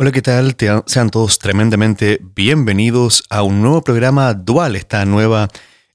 Hola, ¿qué tal? sean todos tremendamente bienvenidos a un nuevo programa dual, esta nueva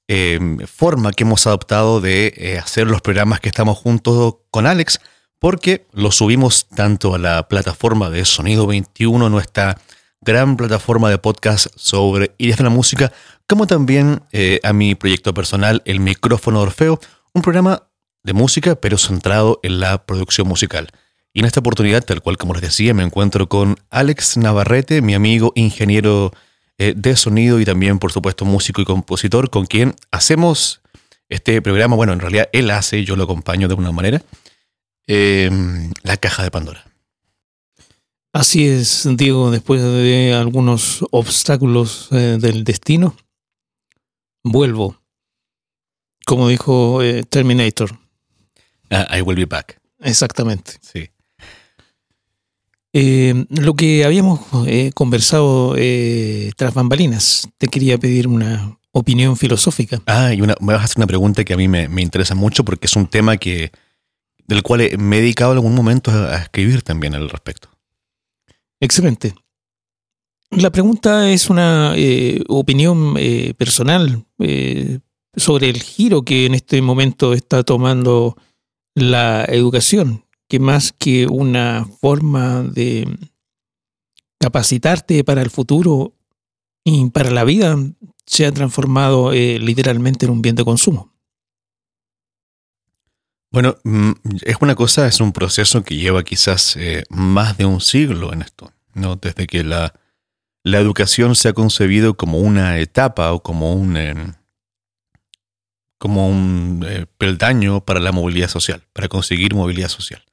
em, forma que hemos adoptado de eh, hacer los programas que estamos juntos con Alex, porque lo subimos tanto a la plataforma de Sonido 21, nuestra gran plataforma de podcast sobre ideas de la música, como también eh, a mi proyecto personal, El Micrófono Orfeo, un programa de música, pero centrado en la producción musical. Y en esta oportunidad, tal cual como les decía, me encuentro con Alex Navarrete, mi amigo ingeniero eh, de sonido y también, por supuesto, músico y compositor, con quien hacemos este programa. Bueno, en realidad él hace, yo lo acompaño de una manera. Em, la caja de Pandora. Así es, Diego, después de algunos obstáculos eh, del destino, vuelvo. Como dijo eh, Terminator. Ah, I will be back. Exactamente. Sí. Eh, lo que habíamos eh, conversado eh, tras bambalinas, te quería pedir una opinión filosófica. Ah, y una, me vas a hacer una pregunta que a mí me, interesa mucho porque es un tema que del cual me he dedicado en algún momento a, escribir también al respecto. Excelente. La pregunta es una opinión personal sobre el giro que en este momento está tomando la educación que más que una forma de capacitarte para el futuro y para la vida, se ha transformado eh, literalmente en un bien de consumo. Bueno, mm, es una cosa, es un proceso que lleva quizás eh, más de un siglo en esto, ¿no? Desde que la, la educación se ha concebido como una etapa o como un, em, como un eh, peldaño para la movilidad social, para conseguir movilidad social.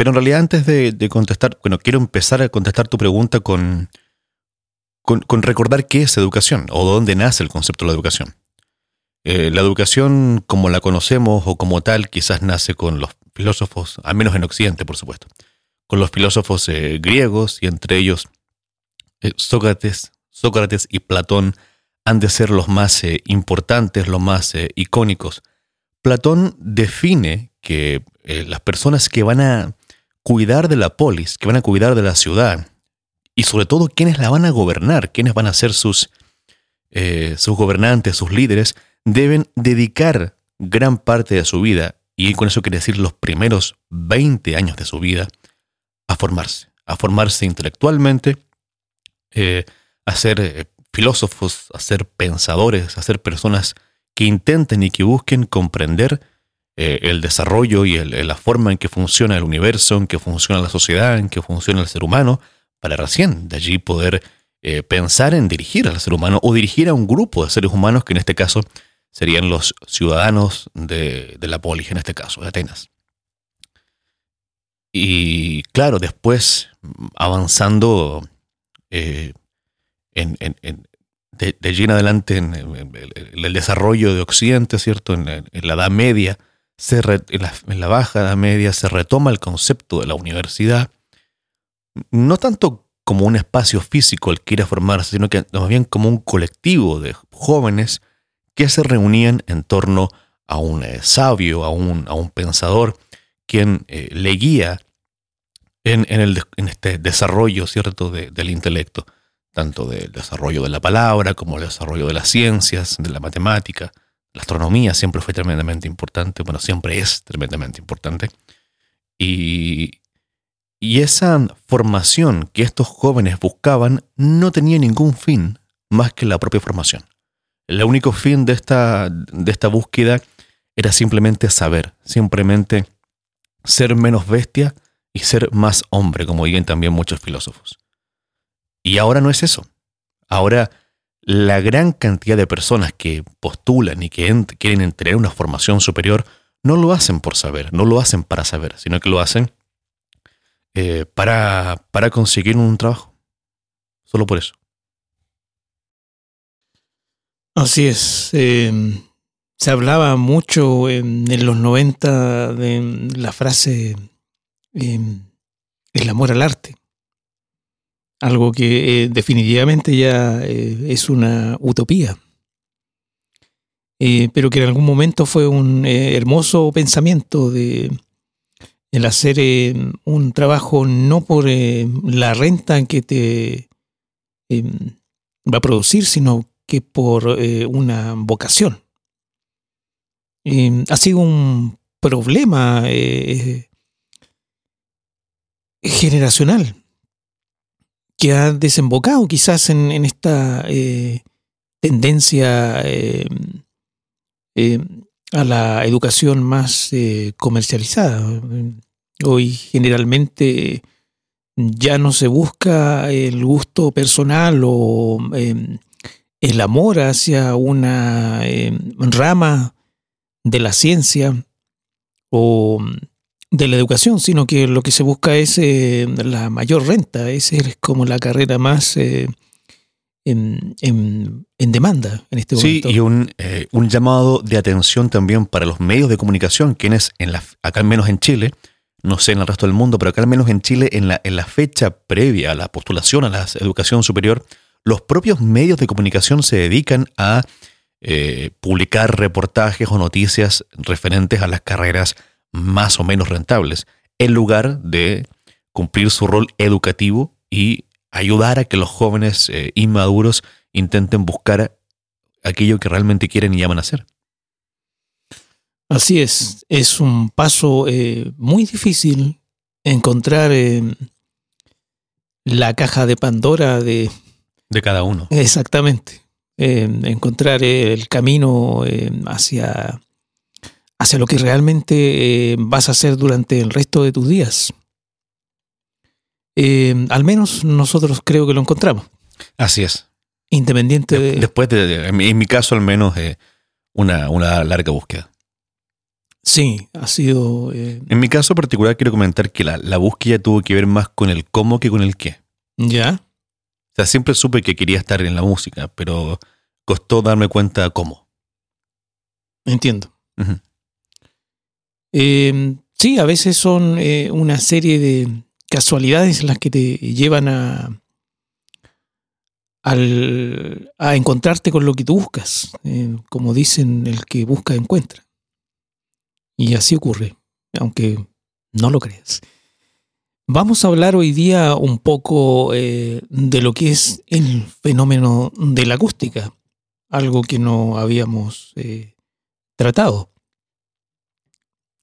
Pero en realidad antes de, contestar, bueno, quiero empezar a contestar tu pregunta con, con, recordar qué es educación o dónde nace el concepto de la educación. Eh, la educación como la conocemos o como tal quizás nace con los filósofos, al menos en Occidente por supuesto, con los filósofos eh, griegos y entre ellos eh, Sócrates, Sócrates y Platón han de ser los más importantes, los más icónicos. Platón define que las personas que van a cuidar de la polis, que van a cuidar de la ciudad, y sobre todo quiénes la van a gobernar, quiénes van a ser sus, eh, sus gobernantes, sus líderes, deben dedicar gran parte de su vida, y con eso quiere decir los primeros 20 años de su vida, a formarse, a formarse intelectualmente, eh, a ser eh, filósofos, a ser pensadores, a ser personas que intenten y que busquen comprender eh, el desarrollo y la forma en que funciona el universo, en que funciona la sociedad, en que funciona el ser humano, para recién de allí poder eh, pensar en dirigir al ser humano o dirigir a un grupo de seres humanos que en este caso serían los ciudadanos de, la polis, en este caso, de Atenas. Y claro, después avanzando eh, en, de, allí en adelante en, el desarrollo de Occidente, ¿cierto? En, la Edad Media, en, la, baja Edad Media se retoma el concepto de la universidad, no tanto como un espacio físico al que ir a formarse, sino que más bien como un colectivo de jóvenes que se reunían en torno a un eh, sabio, a un, a un, pensador, quien eh, le guía en, el, en, este desarrollo ¿cierto? del intelecto, tanto del desarrollo de la palabra como el desarrollo de las ciencias, de la matemática, la astronomía siempre fue tremendamente importante, bueno, siempre es tremendamente importante. Y, y esa formación que estos jóvenes buscaban no tenía ningún fin más que la propia formación. El único fin de esta, de esta búsqueda era simplemente saber, simplemente ser menos bestia y ser más hombre, como dirían también muchos filósofos. Y ahora no es eso. Ahora la gran cantidad de personas que postulan y que quieren tener una formación superior no lo hacen por saber, no lo hacen para saber, sino que lo hacen eh, para, para conseguir un trabajo. Solo por eso. Así es. Em, se hablaba mucho en, los 90 de la frase em, el amor al arte algo que eh, definitivamente ya eh, es una utopía, eh, pero que en algún momento fue un hermoso pensamiento de el hacer un trabajo no por la renta que te em, va a producir, sino que por una vocación. Em, ha sido un problema generacional que ha desembocado quizás en, esta tendencia a la educación más eh, comercializada. Hoy generalmente ya no se busca el gusto personal o el amor hacia una rama de la ciencia o de la educación, sino que lo que se busca es eh, la mayor renta. Esa es como la carrera más eh, en, demanda en este momento. Sí, y un, eh, un, llamado de atención también para los medios de comunicación, quienes en la, acá al menos en Chile, no sé en el resto del mundo, pero acá al menos en Chile, en la, en la fecha previa a la postulación a la educación superior, los propios medios de comunicación se dedican a publicar reportajes o noticias referentes a las carreras más o menos rentables, en lugar de cumplir su rol educativo y ayudar a que los jóvenes eh, inmaduros intenten buscar aquello que realmente quieren y llaman a hacer. Así es, es un paso eh, muy difícil encontrar eh, la caja de Pandora de... De cada uno. Exactamente. encontrar el camino hacia, hacia lo que realmente vas a hacer durante el resto de tus días. Eh, al menos nosotros creo que lo encontramos. Así es. Independiente de... Después de, en mi caso al menos, eh, una, una, larga búsqueda. Sí, ha sido... Eh, en mi caso particular quiero comentar que la, la, búsqueda tuvo que ver más con el cómo que con el qué. ¿Ya? O sea, siempre supe que quería estar en la música, pero costó darme cuenta cómo. Entiendo. Sí, a veces son una serie de, casualidades las que te llevan a, a encontrarte con lo que tú buscas. Eh, como dicen, el que busca encuentra. Y así ocurre, aunque no lo creas. Vamos a hablar hoy día un poco eh, de lo que es el fenómeno de la acústica, algo que no habíamos eh, tratado.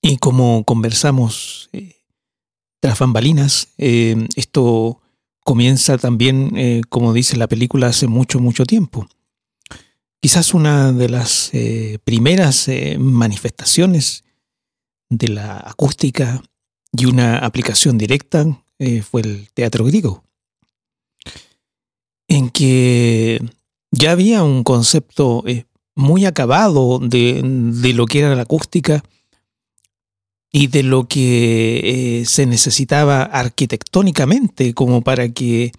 Y como conversamos tras bambalinas. Eh, esto comienza también, eh, como dice la película, hace mucho, mucho tiempo. Quizás una de las eh, primeras manifestaciones de la acústica y una aplicación directa fue el teatro griego, en que ya había un concepto muy acabado de lo que era la acústica y de lo que eh, se necesitaba arquitectónicamente como para que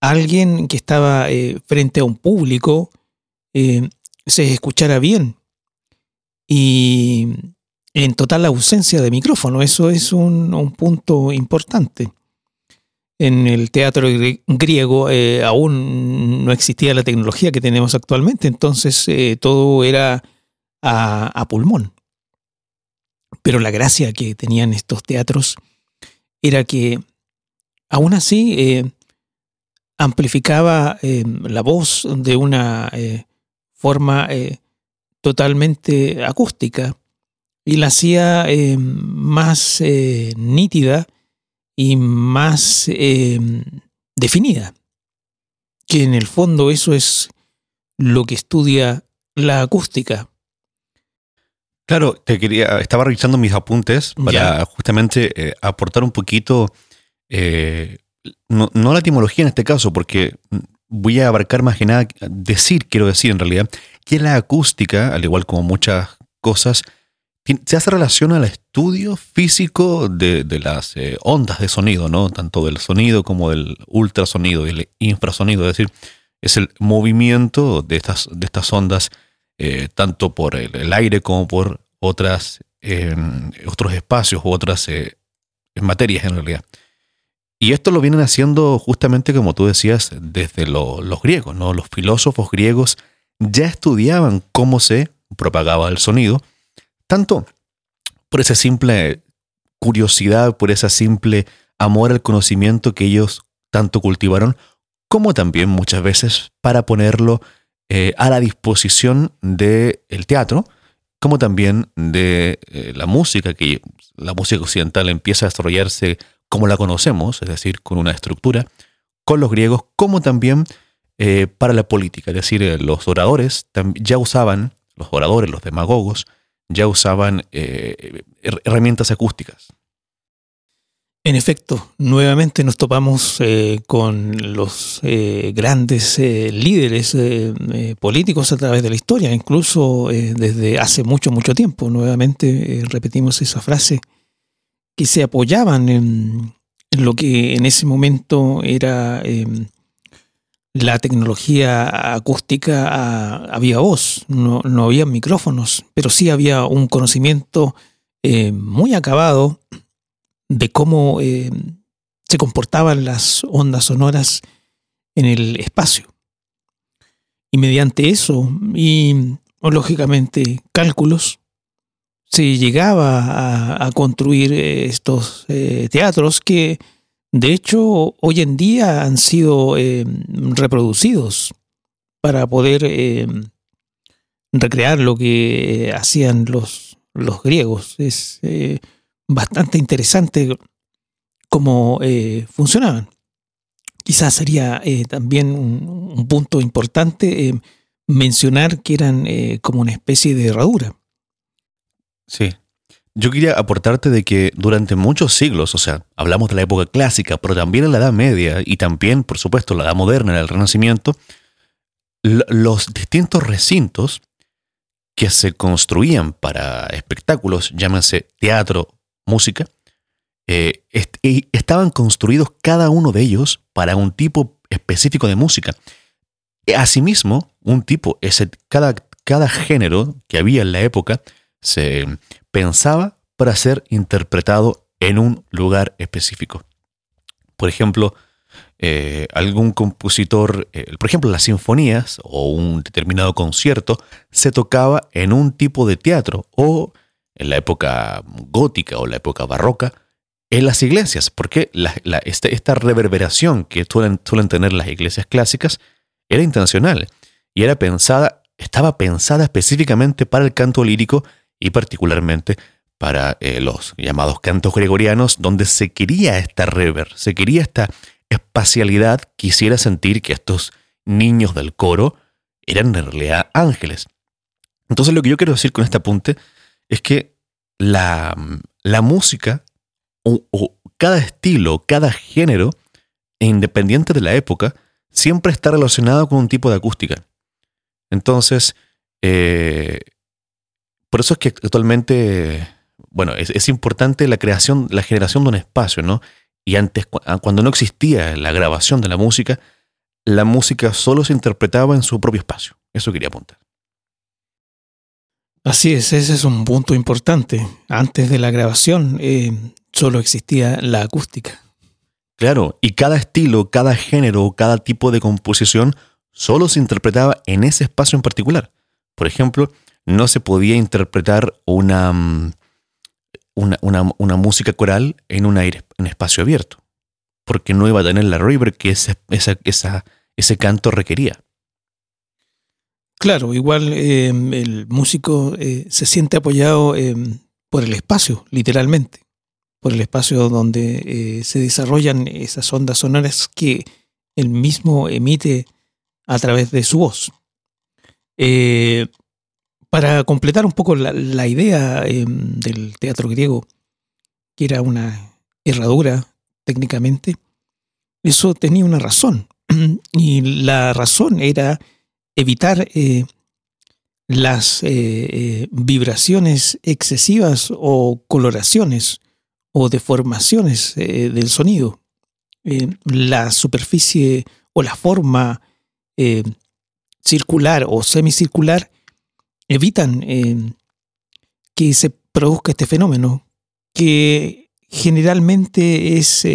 alguien que estaba eh, frente a un público eh, se escuchara bien y en total ausencia de micrófono. Eso es un, un punto importante. En el teatro griego aún no existía la tecnología que tenemos actualmente, entonces todo era a pulmón. Pero la gracia que tenían estos teatros era que aún así eh, amplificaba eh, la voz de una eh, forma totalmente acústica y la hacía más nítida y más definida. Que en el fondo eso es lo que estudia la acústica. Claro, te quería, estaba revisando mis apuntes para justamente eh, aportar un poquito, eh, no, la etimología en este caso, porque voy a abarcar más que nada, decir, quiero decir en realidad, que la acústica, al igual como muchas cosas, se hace relación al estudio físico de, las eh, ondas de sonido, ¿no? Tanto del sonido como del ultrasonido y el infrasonido, es decir, es el movimiento de estas, de estas ondas eh, tanto por el, aire como por otras, em, otros espacios u otras eh, materias en realidad. Y esto lo vienen haciendo justamente como tú decías desde los griegos, ¿no? Los filósofos griegos ya estudiaban cómo se propagaba el sonido, tanto por ese simple curiosidad, por esa simple amor al conocimiento que ellos tanto cultivaron, como también muchas veces para ponerlo eh, a la disposición del teatro, como también de eh, la música, que la música occidental empieza a desarrollarse como la conocemos, es decir, con una estructura, con los griegos, como también eh, para la política, es decir, los oradores ya usaban, los oradores, los demagogos, ya usaban herramientas acústicas. En efecto, nuevamente nos topamos eh, con los eh, grandes eh, líderes políticos a través de la historia, incluso desde hace mucho, mucho tiempo. Nuevamente repetimos esa frase, que se apoyaban en, lo que en ese momento era em, la tecnología acústica a, viva voz. No, no había micrófonos, pero sí había un conocimiento muy acabado de cómo eh, se comportaban las ondas sonoras en el espacio. Y mediante eso, y lógicamente cálculos, se llegaba a, construir eh, estos eh, teatros que de hecho hoy en día han sido reproducidos para poder recrear lo que hacían los, los griegos. Es bastante interesante cómo eh, funcionaban. Quizás sería eh, también un, punto importante eh, mencionar que eran como una especie de herradura. Sí. Yo quería aportarte de que durante muchos siglos, o sea, hablamos de la época clásica, pero también en la Edad Media y también, por supuesto, la Edad Moderna, en el Renacimiento, los distintos recintos que se construían para espectáculos, llámense teatro, música, eh, estaban construidos cada uno de ellos para un tipo específico de música. Asimismo, un tipo, ese, cada, cada género que había en la época se pensaba para ser interpretado en un lugar específico. Por ejemplo, eh, algún compositor, eh, por ejemplo, las sinfonías o un determinado concierto se tocaba en un tipo de teatro o en la época gótica o la época barroca en las iglesias, porque este, esta, reverberación que suelen, tener las iglesias clásicas era intencional y era pensada, estaba pensada específicamente para el canto lírico y particularmente para eh, los llamados cantos gregorianos, donde se quería esta rever, se quería esta espacialidad, quisiera sentir que estos niños del coro eran en realidad ángeles. Entonces lo que yo quiero decir con este apunte es que la, música, o, cada estilo, cada género, independiente de la época, siempre está relacionado con un tipo de acústica. Entonces, eh, por eso es que actualmente, bueno, es, importante la creación, la generación de un espacio, ¿no? Y antes, ah, cuando no existía la grabación de la música, la música solo se interpretaba en su propio espacio. Eso quería apuntar. Así es, ese es un punto importante. Antes de la grabación eh, solo existía la acústica. Claro, y cada estilo, cada género, cada tipo de composición solo se interpretaba en ese espacio en particular. Por ejemplo, no se podía interpretar una, mm, una, música coral en un aire, en espacio abierto, porque no iba a tener la river que ese canto requería. Claro, igual em, el músico eh, se siente apoyado em, por el espacio, literalmente, por el espacio donde eh, se desarrollan esas ondas sonoras que él mismo emite a través de su voz. Eh, para completar un poco la, idea em, del teatro griego, que era una herradura técnicamente, eso tenía una razón. Y la razón era evitar eh, las eh, eh, vibraciones excesivas o coloraciones o deformaciones del sonido. la superficie o la forma circular o semicircular evitan que se produzca este fenómeno, que generalmente es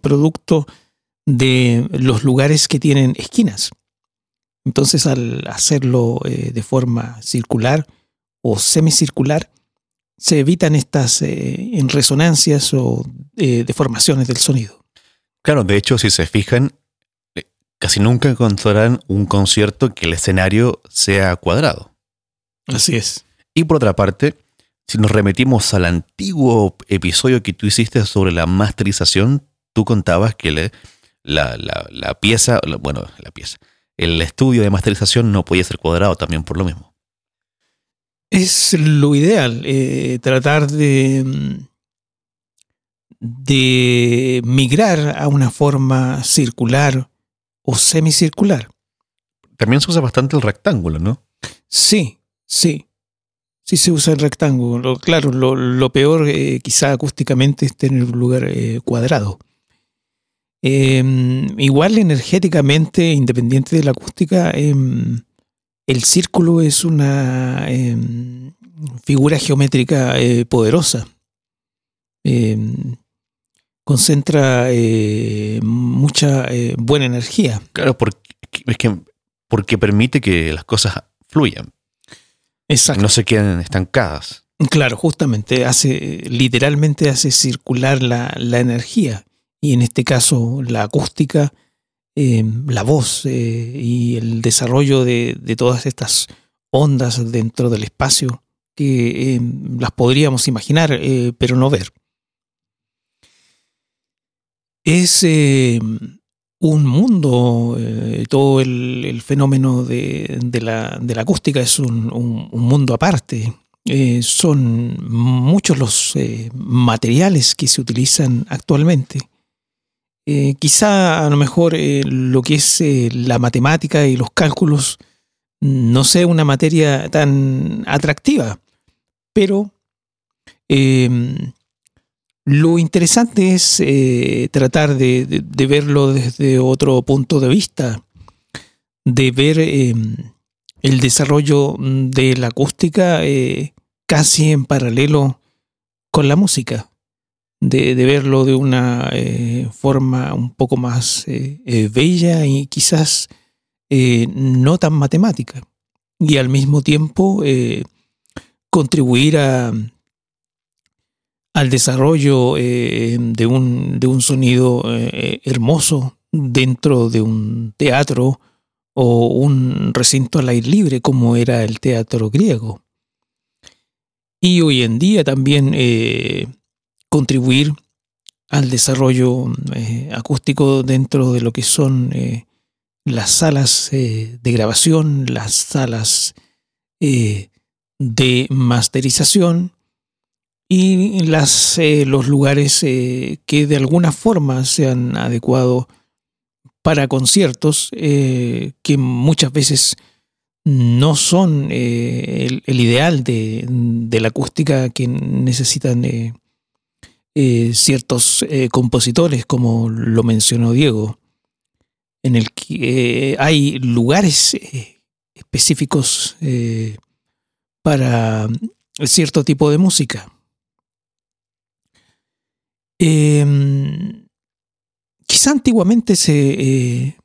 producto de los lugares que tienen esquinas. Entonces, al hacerlo eh, de forma circular o semicircular, se evitan estas en resonancias o deformaciones del sonido. Claro, de hecho, si se fijan, casi nunca encontrarán un concierto que el escenario sea cuadrado. Así es. Y por otra parte, si nos remitimos al antiguo episodio que tú hiciste sobre la masterización, tú contabas que la, la, pieza, bueno, la pieza, el estudio de masterización no podía ser cuadrado también por lo mismo. Es lo ideal, eh, tratar de, de migrar a una forma circular o semicircular. También se usa bastante el rectángulo, ¿no? Sí, sí. Sí se usa el rectángulo. Claro, lo, peor eh, quizá acústicamente es tener un lugar eh, cuadrado. Em, igual energéticamente, independiente de la acústica, em, el círculo es una em, figura geométrica eh, poderosa concentra eh, mucha eh, buena energía. Claro, porque, es que, porque permite que las cosas fluyan. Exacto. No se queden estancadas. Claro, justamente hace, literalmente hace circular la, energía. Y en este caso, la acústica, eh, la voz y el desarrollo de, de, todas estas ondas dentro del espacio que las podríamos imaginar, pero no ver es eh, un mundo, eh, todo el, fenómeno de, la, acústica es un, mundo aparte. Eh, son muchos los materiales que se utilizan actualmente. Quizá a lo mejor lo que es la matemática y los cálculos no sea una materia tan atractiva, pero lo interesante es eh, tratar de, verlo desde otro punto de vista, de ver em, el desarrollo de la acústica eh, casi en paralelo con la música, de, verlo de una eh, forma un poco más bella y quizás no tan matemática, y al mismo tiempo contribuir a al desarrollo eh, de, un, de, un, sonido eh, hermoso dentro de un teatro o un recinto al aire libre como era el teatro griego. Y hoy en día también eh, contribuir al desarrollo acústico dentro de lo que son las salas de grabación, las salas de masterización y las, eh, los lugares eh, que de alguna forma se han adecuado para conciertos eh, que muchas veces no son el, ideal de, la acústica que necesitan ciertos compositores, como lo mencionó Diego, en el que hay lugares específicos para cierto tipo de música. Eh, quizá antiguamente se eh,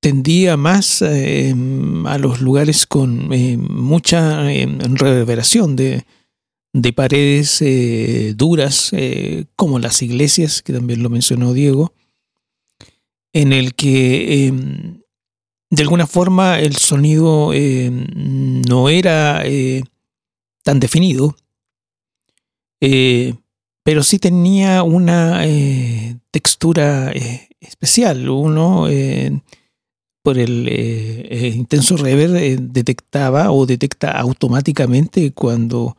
tendía más em, a los lugares con eh, mucha em, reverberación de, de paredes eh, duras, como las iglesias, que también lo mencionó Diego, en el que de alguna forma el sonido no era tan definido pero sí tenía una eh, textura eh, especial. Uno, eh, por el intenso reverb, detectaba o detecta automáticamente cuando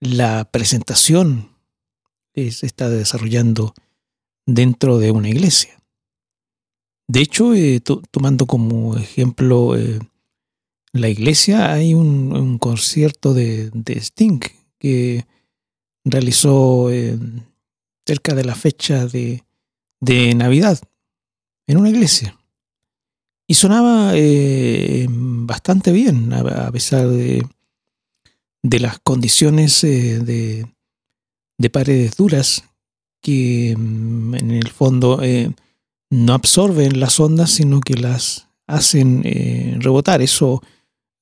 la presentación se está desarrollando dentro de una iglesia. De hecho, tomando como ejemplo la iglesia, hay un, concierto de, Sting que realizó eh, cerca de la fecha de, Navidad en una iglesia. Y sonaba eh, bastante bien, a, pesar de, de, las condiciones eh, de, de, paredes duras que mm, en el fondo no absorben las ondas, sino que las hacen rebotar. Eso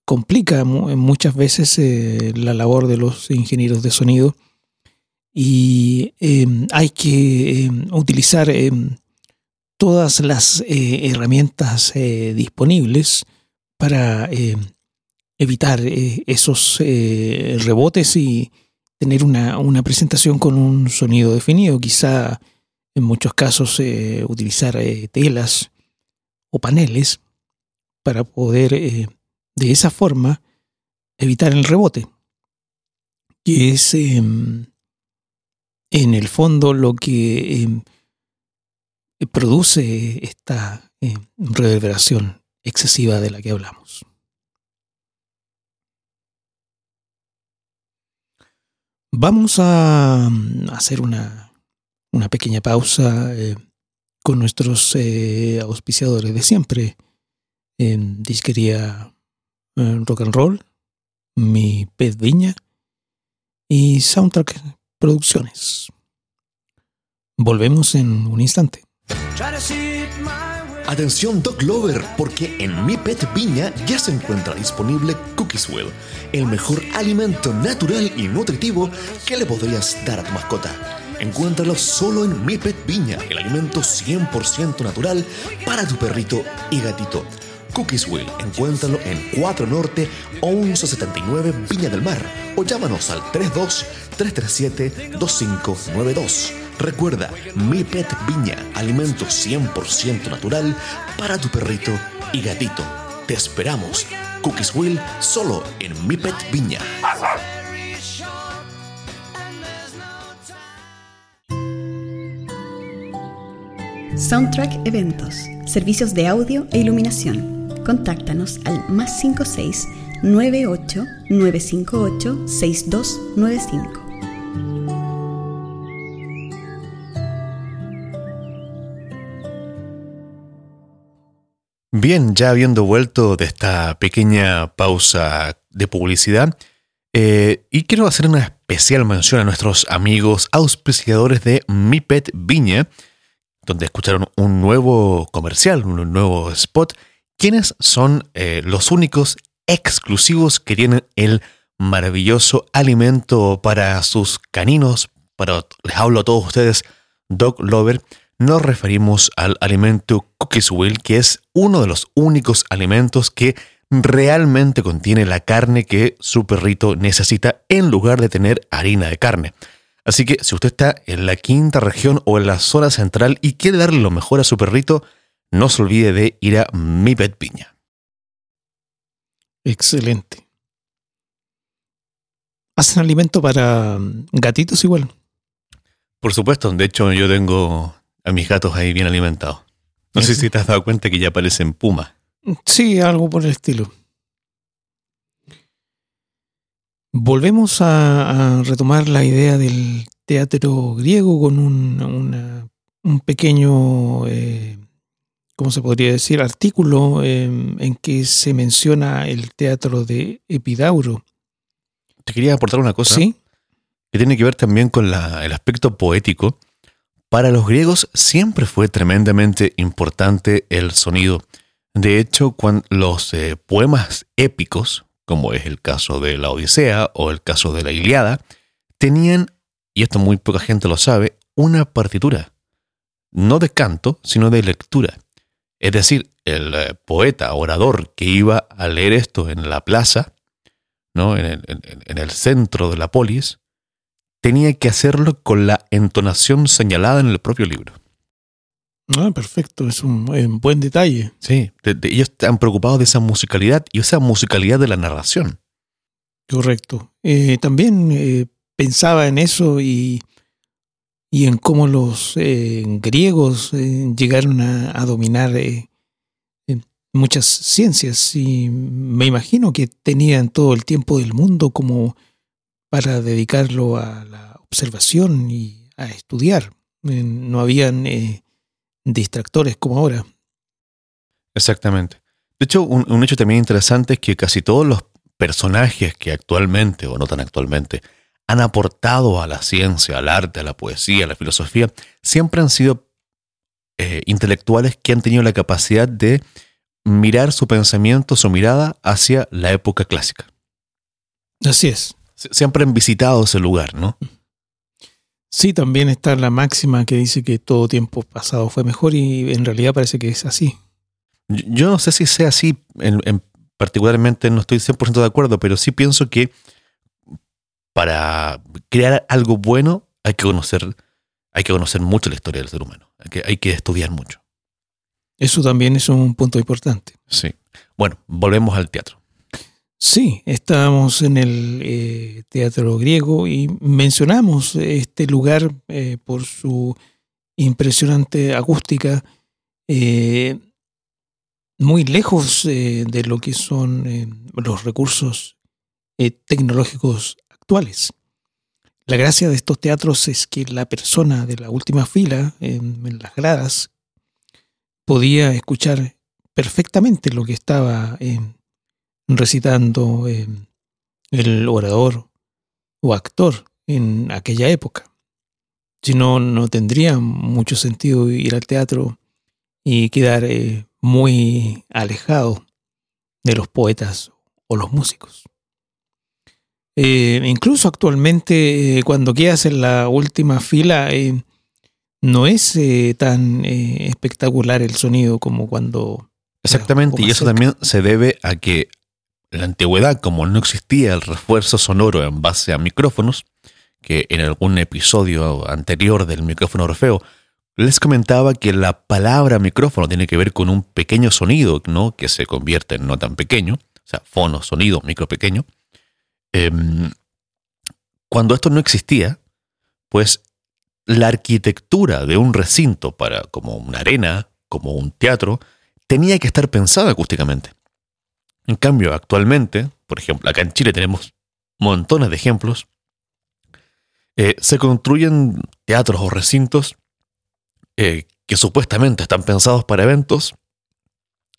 complica muchas veces la labor de los ingenieros de sonido y hay que utilizar todas las herramientas disponibles para evitar esos rebotes y tener una, una, presentación con un sonido definido. Quizá en muchos casos utilizar telas o paneles para poder eh, de esa forma evitar el rebote, que es em, en el fondo lo que em, produce esta em, reverberación excesiva de la que hablamos. Vamos a hacer una, una pequeña pausa eh, con nuestros eh, auspiciadores de siempre en disquería eh, rock and roll, mi pez viña y soundtrack producciones. Volvemos en un instante. Atención Dog Lover, porque en Mi Pet Viña ya se encuentra disponible Cookieswell, el mejor alimento natural y nutritivo que le podrías dar a tu mascota. Encuéntralo solo en Mi Pet Viña, el alimento 100% natural para tu perrito y gatito. Cookiesville. Encuéntralo en 4 Norte 1179 Viña del Mar o llámanos al 32 337 2592. Recuerda, Mi Pet Viña, alimento 100% natural para tu perrito y gatito. Te esperamos. Cookiesville solo en Mi Pet Viña. Soundtrack Eventos, servicios de audio e iluminación contáctanos al más 56 98 958 6295. Bien, ya habiendo vuelto de esta pequeña pausa de publicidad, eh, y quiero hacer una especial mención a nuestros amigos auspiciadores de Mi Pet Viña, donde escucharon un nuevo comercial, un nuevo spot ¿Quiénes son eh, los únicos exclusivos que tienen el maravilloso alimento para sus caninos? Les hablo a todos ustedes, Dog Lover. Nos referimos al alimento Cookies Will, que es uno de los únicos alimentos que realmente contiene la carne que su perrito necesita en lugar de tener harina de carne. Así que si usted está en la quinta región o en la zona central y quiere darle lo mejor a su perrito, no se olvide de ir a Mi Pet Piña. Excelente. ¿Hacen alimento para gatitos igual? Por supuesto, de hecho yo tengo a mis gatos ahí bien alimentados. No sé si te has dado cuenta que ya aparecen puma. Sí, algo por el estilo. Volvemos a, retomar la idea del teatro griego con un, un pequeño eh, ¿cómo se podría decir?, artículo em, en que se menciona el teatro de Epidauro. Te quería aportar una cosa. Sí. Que tiene que ver también con el aspecto poético. Para los griegos siempre fue tremendamente importante el sonido. De hecho, cuando los eh, poemas épicos, como es el caso de la Odisea o el caso de la Iliada, tenían, y esto muy poca gente lo sabe, una partitura. No de canto, sino de lectura. Es decir, el eh, poeta, orador que iba a leer esto en la plaza, ¿no? en, el, centro de la polis, tenía que hacerlo con la entonación señalada en el propio libro. Ah, perfecto, es un, buen detalle. Sí, ellos están preocupados de esa musicalidad y esa musicalidad de la narración. Correcto. Eh, también eh, pensaba en eso y y en cómo los eh, griegos llegaron a, dominar eh, muchas ciencias y me imagino que tenían todo el tiempo del mundo como para dedicarlo a la observación y a estudiar. no habían distractores como ahora. Exactamente. De hecho, un hecho también interesante es que casi todos los personajes que actualmente, o no tan actualmente, han aportado a la ciencia, al arte, a la poesía, a la filosofía, siempre han sido eh, intelectuales que han tenido la capacidad de mirar su pensamiento, su mirada hacia la época clásica. Así es. Siempre han visitado ese lugar, ¿no? Sí, también está la máxima que dice que todo tiempo pasado fue mejor y en realidad parece que es así. Yo no sé si sea así, en, particularmente no estoy 100% de acuerdo, pero sí pienso que para crear algo bueno hay que conocer, hay que conocer mucho la historia del ser humano, hay que, hay que estudiar mucho. Eso también es un punto importante. Sí. Bueno, volvemos al teatro. Sí, estábamos en el eh, teatro griego y mencionamos este lugar eh, por su impresionante acústica, eh, muy lejos de lo que son los recursos tecnológicos actuales. La gracia de estos teatros es que la persona de la última fila en las gradas podía escuchar perfectamente lo que estaba recitando eh, el orador o actor en aquella época. Si no, no tendría mucho sentido ir al teatro y quedar eh, muy alejado de los poetas o los músicos. Eh, incluso actualmente, cuando quedas en la última fila, no es tan espectacular el sonido como cuando... Exactamente, y eso también se debe a que la antigüedad, como no existía el refuerzo sonoro en base a micrófonos, que en algún episodio anterior del micrófono Orfeo les comentaba que la palabra micrófono tiene que ver con un pequeño sonido, ¿no? Que se convierte en no tan pequeño, o sea, fono, sonido, micro pequeño. Em, cuando esto no existía, pues la arquitectura de un recinto para como una arena, como un teatro, tenía que estar pensada acústicamente. En cambio, actualmente, por ejemplo, acá en Chile tenemos montones de ejemplos, eh, se construyen teatros o recintos eh, que supuestamente están pensados para eventos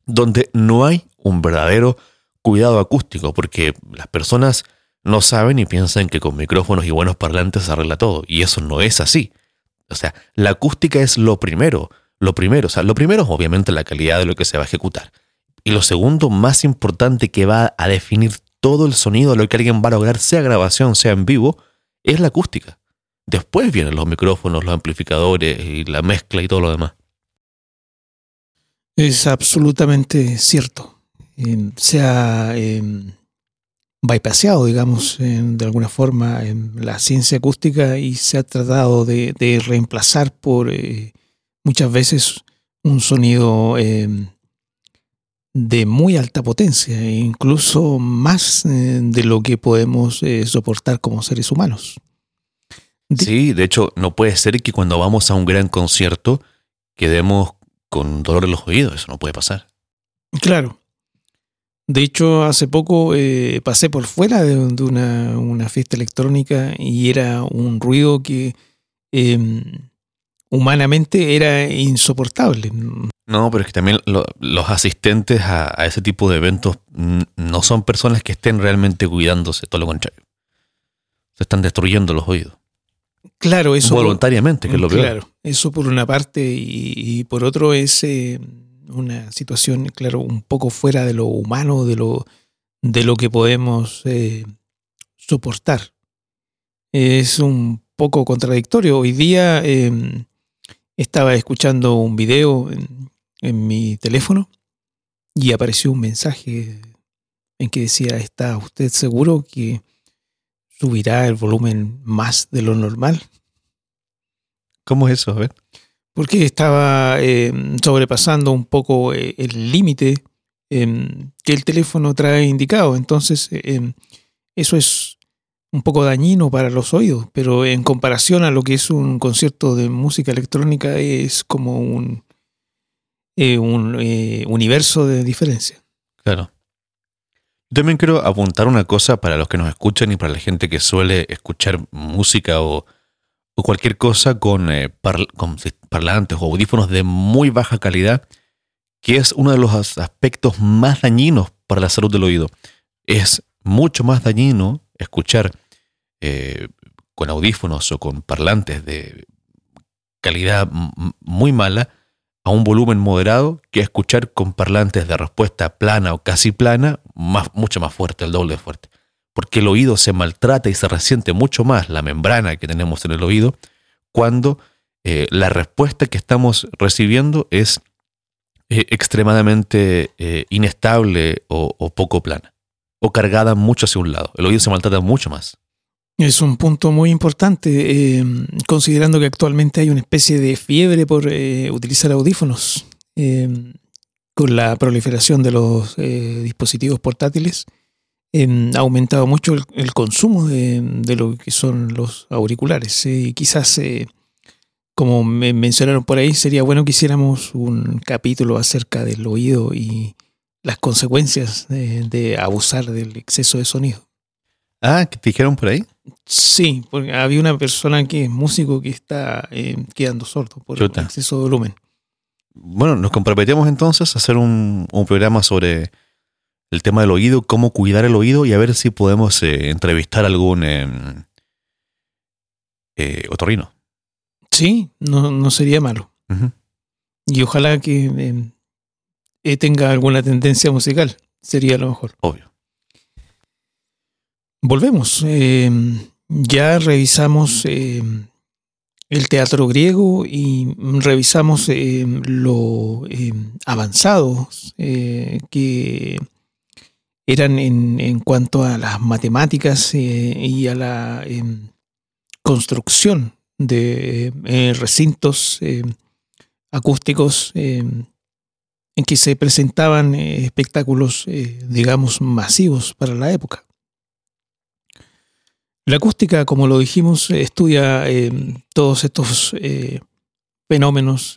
donde no hay un verdadero cuidado acústico, porque las personas no saben y piensan que con micrófonos y buenos parlantes se arregla todo, y eso no es así. O sea, la acústica es lo primero, lo primero, o sea, lo primero es obviamente la calidad de lo que se va a ejecutar. Y lo segundo más importante que va a definir todo el sonido lo que alguien va a lograr, sea grabación, sea en vivo, es la acústica. Después vienen los micrófonos, los amplificadores y la mezcla y todo lo demás. Es absolutamente cierto. Se ha eh, bypassado, digamos, de alguna forma en la ciencia acústica y se ha tratado de, reemplazar por eh, muchas veces un sonido de muy alta potencia, e incluso más eh, de lo que podemos eh, soportar como seres humanos. Sí, de hecho, no puede ser que cuando vamos a un gran concierto quedemos con dolor en los oídos, eso no puede pasar. Claro. De hecho, hace poco eh, pasé por fuera de, una, fiesta electrónica y era un ruido que em, humanamente era insoportable. No, pero es que también los asistentes a, ese tipo de eventos no son personas que estén realmente cuidándose, todo lo contrario. Se están destruyendo los oídos. Claro, eso. Voluntariamente, que es lo peor. Claro, eso por una parte y, por otro es eh, una situación, claro, un poco fuera de lo humano, de lo, de lo que podemos eh, soportar. Es un poco contradictorio. Hoy día em, estaba escuchando un video en mi teléfono y apareció un mensaje en que decía, ¿está usted seguro que subirá el volumen más de lo normal? ¿Cómo es eso? A ver. Porque estaba eh, sobrepasando un poco eh, el límite em, que el teléfono trae indicado. Entonces, em, eso es un poco dañino para los oídos, pero en comparación a lo que es un concierto de música electrónica es como un, eh, un eh, universo de diferencia. Claro. También quiero apuntar una cosa para los que nos escuchan y para la gente que suele escuchar música o, cualquier cosa con, eh, con parlantes o audífonos de muy baja calidad, que es uno de los aspectos más dañinos para la salud del oído. Es mucho más dañino escuchar con audífonos o con parlantes de calidad muy mala a un volumen moderado que escuchar con parlantes de respuesta plana o casi plana, más, mucho más fuerte, el doble fuerte. Porque el oído se maltrata y se resiente mucho más la membrana que tenemos en el oído cuando eh, la respuesta que estamos recibiendo es eh, extremadamente eh, inestable o poco plana, o cargada mucho hacia un lado. El oído se maltrata mucho más. Es un punto muy importante, eh, considerando que actualmente hay una especie de fiebre por eh, utilizar audífonos. Eh, con la proliferación de los dispositivos portátiles, ha aumentado mucho el, consumo de, lo que son los auriculares. Quizás, como me mencionaron por ahí, sería bueno que hiciéramos un capítulo acerca del oído y las consecuencias de, de abusar del exceso de sonido. Ah, ¿qué te dijeron por ahí? Sí, porque había una persona que es músico que está eh, quedando sordo por Chuta. el exceso de volumen. Bueno, nos comprometemos entonces a hacer un, un programa sobre el tema del oído, cómo cuidar el oído y a ver si podemos eh, entrevistar algún eh, eh, otorrino. Sí, no, no sería malo. Y ojalá que eh, tenga alguna tendencia musical. Sería lo mejor. Obvio. Volvemos. eh, ya revisamos eh, el teatro griego y revisamos eh, lo avanzados eh, que eran en, en cuanto a las matemáticas eh, y a la construcción de eh, recintos acústicos en que se presentaban eh, espectáculos, eh, digamos, masivos para la época. La acústica, como lo dijimos, estudia eh, todos estos fenómenos,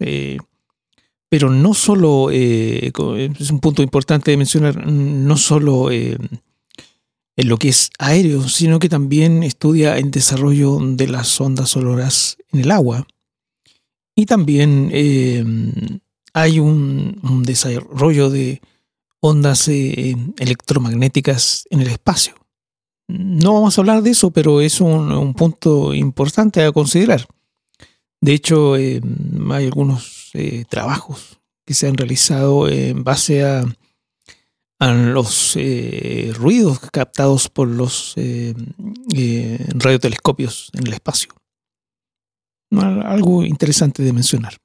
pero no solo, es un punto importante de mencionar, no solo en lo que es aéreo, sino que también estudia el desarrollo de las ondas sonoras en el agua. Y también hay un, desarrollo de ondas eh, electromagnéticas en el espacio. No vamos a hablar de eso, pero es un, un punto importante a considerar. De hecho, eh, hay algunos eh, trabajos que se han realizado en base a, los ruidos captados por los radiotelescopios en el espacio. Al- Algo interesante de mencionar.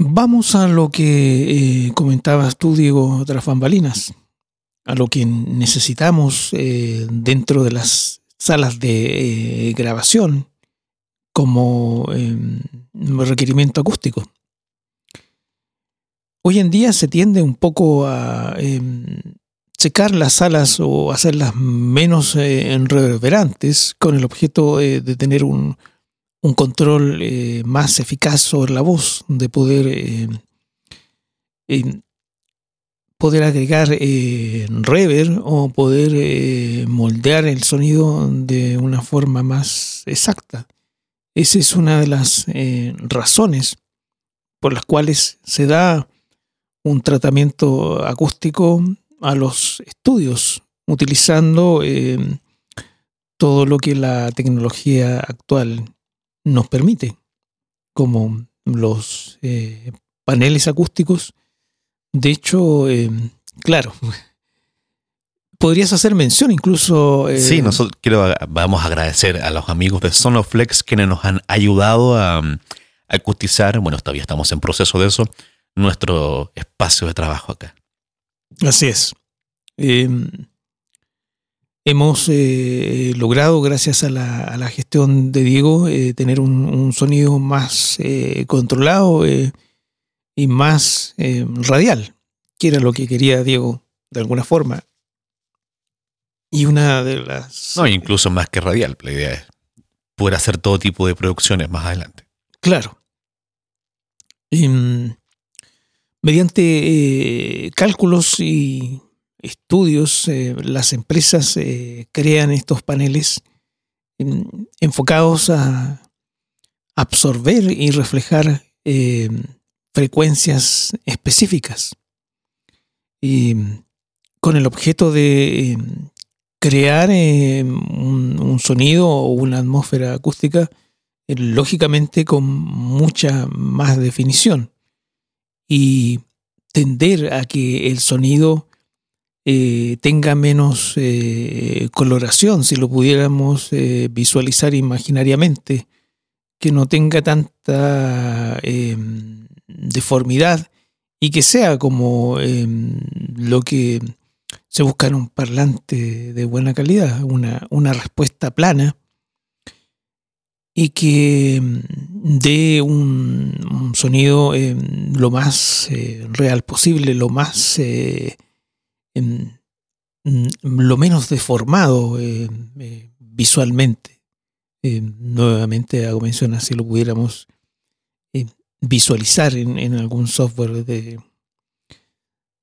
Vamos a lo que eh, comentabas tú, Diego, tras bambalinas a lo que necesitamos eh, dentro de las salas de eh, grabación como eh, requerimiento acústico. Hoy en día se tiende un poco a eh, secar las salas o hacerlas menos eh, reverberantes con el objeto de tener un, un control eh, más eficaz sobre la voz, de poder eh, poder agregar eh, reverb o poder moldear el sonido de una forma más exacta. Esa es una de las razones por las cuales se da un tratamiento acústico a los estudios, utilizando todo lo que la tecnología actual nos permite, como los eh, paneles acústicos de hecho, eh, claro, podrías hacer mención incluso. eh, Sí, nosotros quiero, vamos a agradecer a los amigos de Sonoflex quienes nos han ayudado a, a acustizar, bueno, todavía estamos en proceso de eso, nuestro espacio de trabajo acá. Así es. Eh, hemos eh, logrado, gracias a la, a la gestión de Diego, eh, tener un, un sonido más eh, controlado eh, y más eh, radial, que era lo que quería Diego de alguna forma. Y una de las... No, incluso más que radial, la idea es poder hacer todo tipo de producciones más adelante. Claro. Y, mm, mediante eh, cálculos y estudios, eh, las empresas eh, crean estos paneles mm, enfocados a absorber y reflejar eh, frecuencias específicas. Y mm, con el objeto de eh, crear un sonido o una atmósfera acústica lógicamente con mucha más definición y tender a que el sonido eh, tenga menos eh, coloración, si lo pudiéramos eh, visualizar imaginariamente, que no tenga tanta deformidad y que sea como lo que se busca en un parlante de buena calidad, una, una respuesta plana y que mm, dé un, sonido lo más real posible, lo más lo menos deformado visualmente. nuevamente hago mención a si lo pudiéramos visualizar en, algún software de,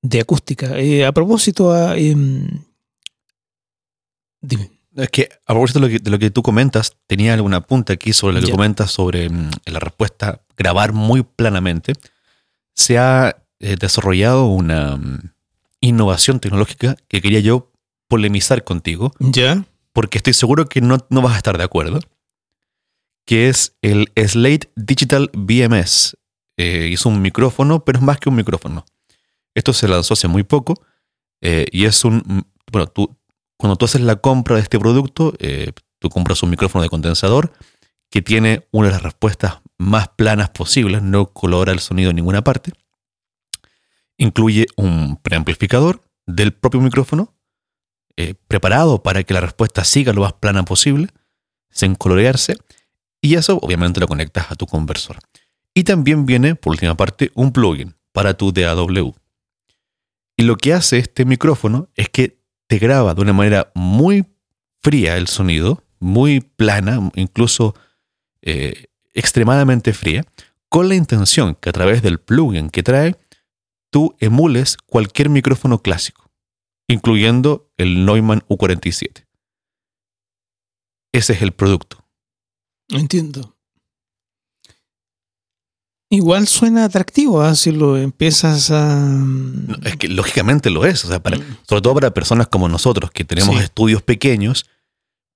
de acústica. a propósito, a, em, dime. Es que a propósito de lo que, tú comentas, tenía alguna punta aquí sobre lo que comentas sobre mm, la respuesta grabar muy planamente. Se ha eh, desarrollado una mm, innovación tecnológica que quería yo polemizar contigo. Ya. Porque estoy seguro que no, vas a estar de acuerdo. Que es el Slate Digital BMS. Eh, es un micrófono, pero es más que un micrófono. Esto se lanzó hace muy poco. Eh, y es un. Bueno, tú, cuando tú haces la compra de este producto, eh, tú compras un micrófono de condensador que tiene una de las respuestas más planas posibles, no colora el sonido en ninguna parte. Incluye un preamplificador del propio micrófono, eh, preparado para que la respuesta siga lo más plana posible, sin colorearse, y eso obviamente lo conectas a tu conversor. Y también viene, por última parte, un plugin para tu DAW. Y lo que hace este micrófono es que te graba de una manera muy fría el sonido, muy plana, incluso eh, extremadamente fría, con la intención que a través del plugin que trae, tú emules cualquier micrófono clásico, incluyendo el Neumann U47. Ese es el producto. Entiendo. Igual suena atractivo ¿ah? si lo empiezas a... es que lógicamente lo es, o sea, para, mm. sobre todo para personas como nosotros que tenemos estudios pequeños,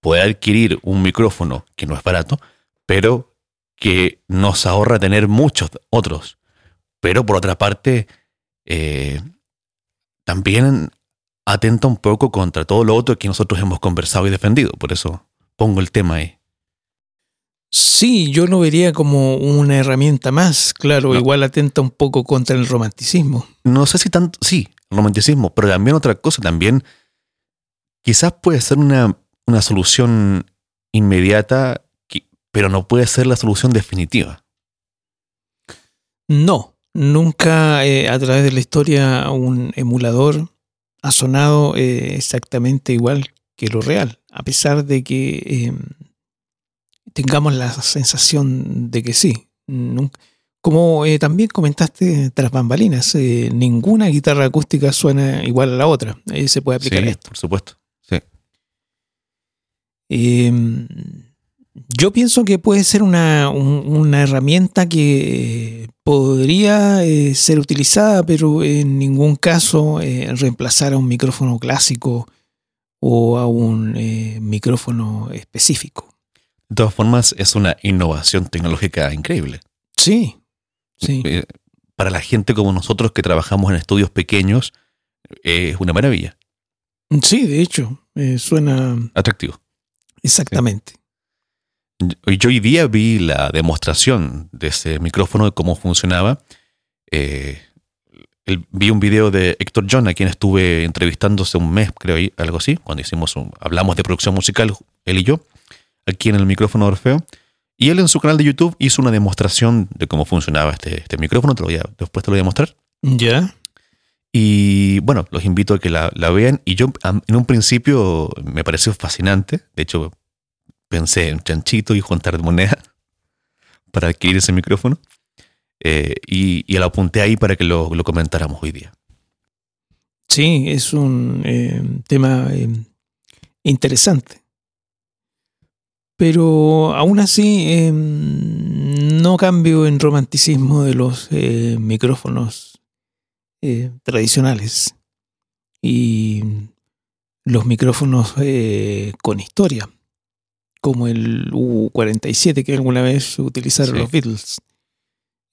poder adquirir un micrófono que no es barato, pero que nos ahorra tener muchos otros. Pero por otra parte, eh, también atenta un poco contra todo lo otro que nosotros hemos conversado y defendido. Por eso pongo el tema ahí. Sí, yo lo vería como una herramienta más, claro, igual atenta un poco contra el romanticismo. No sé si tanto, sí, romanticismo, pero también otra cosa, también quizás puede ser una, solución inmediata, pero no puede ser la solución definitiva. No, nunca eh, a través de la historia un emulador ha sonado eh, exactamente igual que lo real, a pesar de que... Em, tengamos la sensación de que sí. Como eh, también comentaste tras bambalinas, eh, ninguna guitarra acústica suena igual a la otra. Se puede aplicar esto. Por supuesto, sí. Yo pienso que puede ser una, herramienta que podría eh, ser utilizada, pero en ningún caso reemplazar a un micrófono clásico o a un micrófono específico. De todas formas, es una innovación tecnológica increíble. Sí, sí. Eh, para la gente como nosotros que trabajamos en estudios pequeños, es una maravilla. Sí, de hecho, eh, suena... Atractivo. Exactamente. Yo hoy día vi la demostración de ese micrófono, de cómo funcionaba. Eh, vi un video de Héctor John, a quien estuve entrevistándose un mes, creo, algo así, cuando hicimos hablamos de producción musical, él y yo aquí en el micrófono Orfeo. Y él en su canal de YouTube hizo una demostración de cómo funcionaba este, este micrófono. Te lo voy a, después te lo voy a mostrar. Ya. Y bueno, los invito a que la, vean. Y yo en un principio me pareció fascinante. De hecho, pensé en chanchito y juntar moneda para adquirir ese micrófono. Eh, y, y, lo apunté ahí para que lo, comentáramos hoy día. Sí, es un eh, tema eh, interesante pero aún así no cambio en romanticismo de los micrófonos tradicionales y los micrófonos con historia, como el U-47 que alguna vez utilizaron Sí. los Beatles.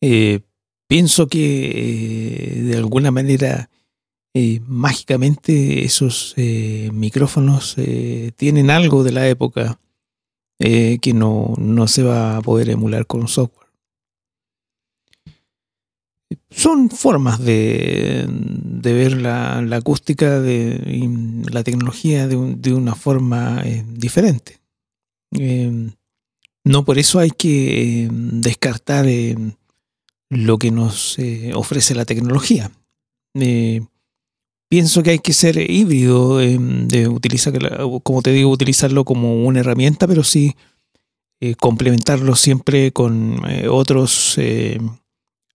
Eh, pienso que eh, de alguna manera eh, mágicamente esos micrófonos tienen algo de la época que no, no se va a poder emular con software. Son formas de, de ver la, la acústica de, y la tecnología de, un- de una forma diferente. Eh, no por eso hay que eh, descartar eh, lo que nos eh, ofrece la tecnología. Eh, pienso que hay que ser híbrido, de utilizar, como te digo, utilizarlo como una herramienta, pero sí eh, complementarlo siempre con otros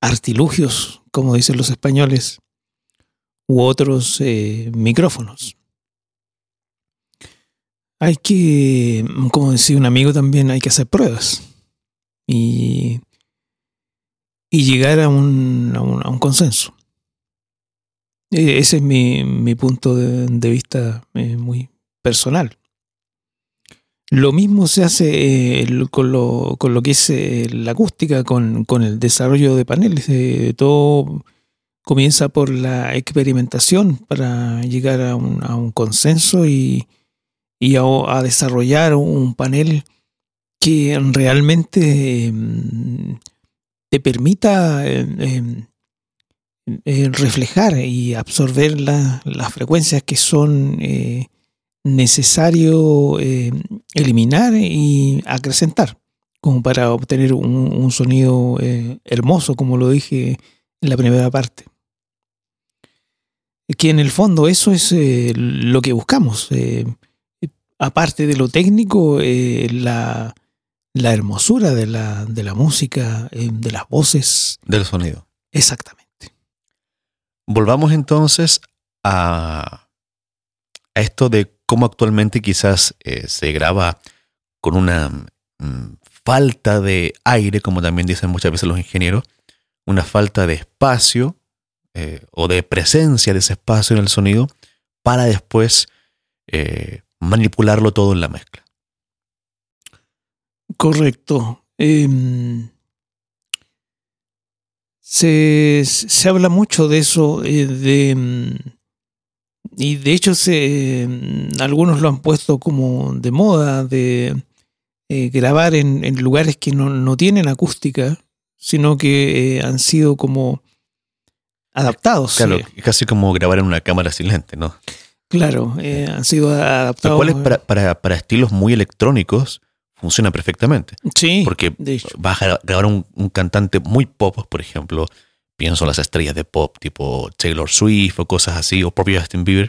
artilugios, como dicen los españoles, u otros micrófonos. Hay que, como decía un amigo también, hay que hacer pruebas y, y llegar a un, a un, consenso. Eh, Ese es mi, mi punto de, vista eh, muy personal. Lo mismo se hace eh, con, lo, con lo que es eh, la acústica, con, con el desarrollo de paneles. Todo comienza por la experimentación para llegar a un, a un consenso y, y a, desarrollar un panel que realmente eh, te permita eh, eh, reflejar y absorber la- las frecuencias que son eh, necesario eliminar y acrecentar, como para obtener un, un sonido eh, hermoso, como lo dije en la primera parte. Que en el fondo eso es eh, lo que buscamos. Aparte de lo técnico, eh, la, la hermosura de la, de la música, eh, de las voces, del sonido. exactamente. Volvamos entonces a, a esto de cómo actualmente quizás eh, se graba con una mm, falta de aire, como también dicen muchas veces los ingenieros, una falta de espacio o de presencia de ese espacio en el sonido para después eh, manipularlo todo en la mezcla. Correcto. Em, se, se habla mucho de eso, eh, de, mm, y de hecho se, mm, algunos lo han puesto como de moda, de eh, grabar en, en lugares que no, no tienen acústica, sino que eh, han sido como adaptados. Claro, eh, casi como grabar en una cámara silente, ¿no? Claro, eh, han sido Lo adaptados. cual es para, para- para estilos muy electrónicos funciona perfectamente. Sí, Porque vas a grabar un, un cantante muy pop, por ejemplo, pienso en las estrellas de pop tipo Taylor Swift o cosas así, o propio Justin Bieber.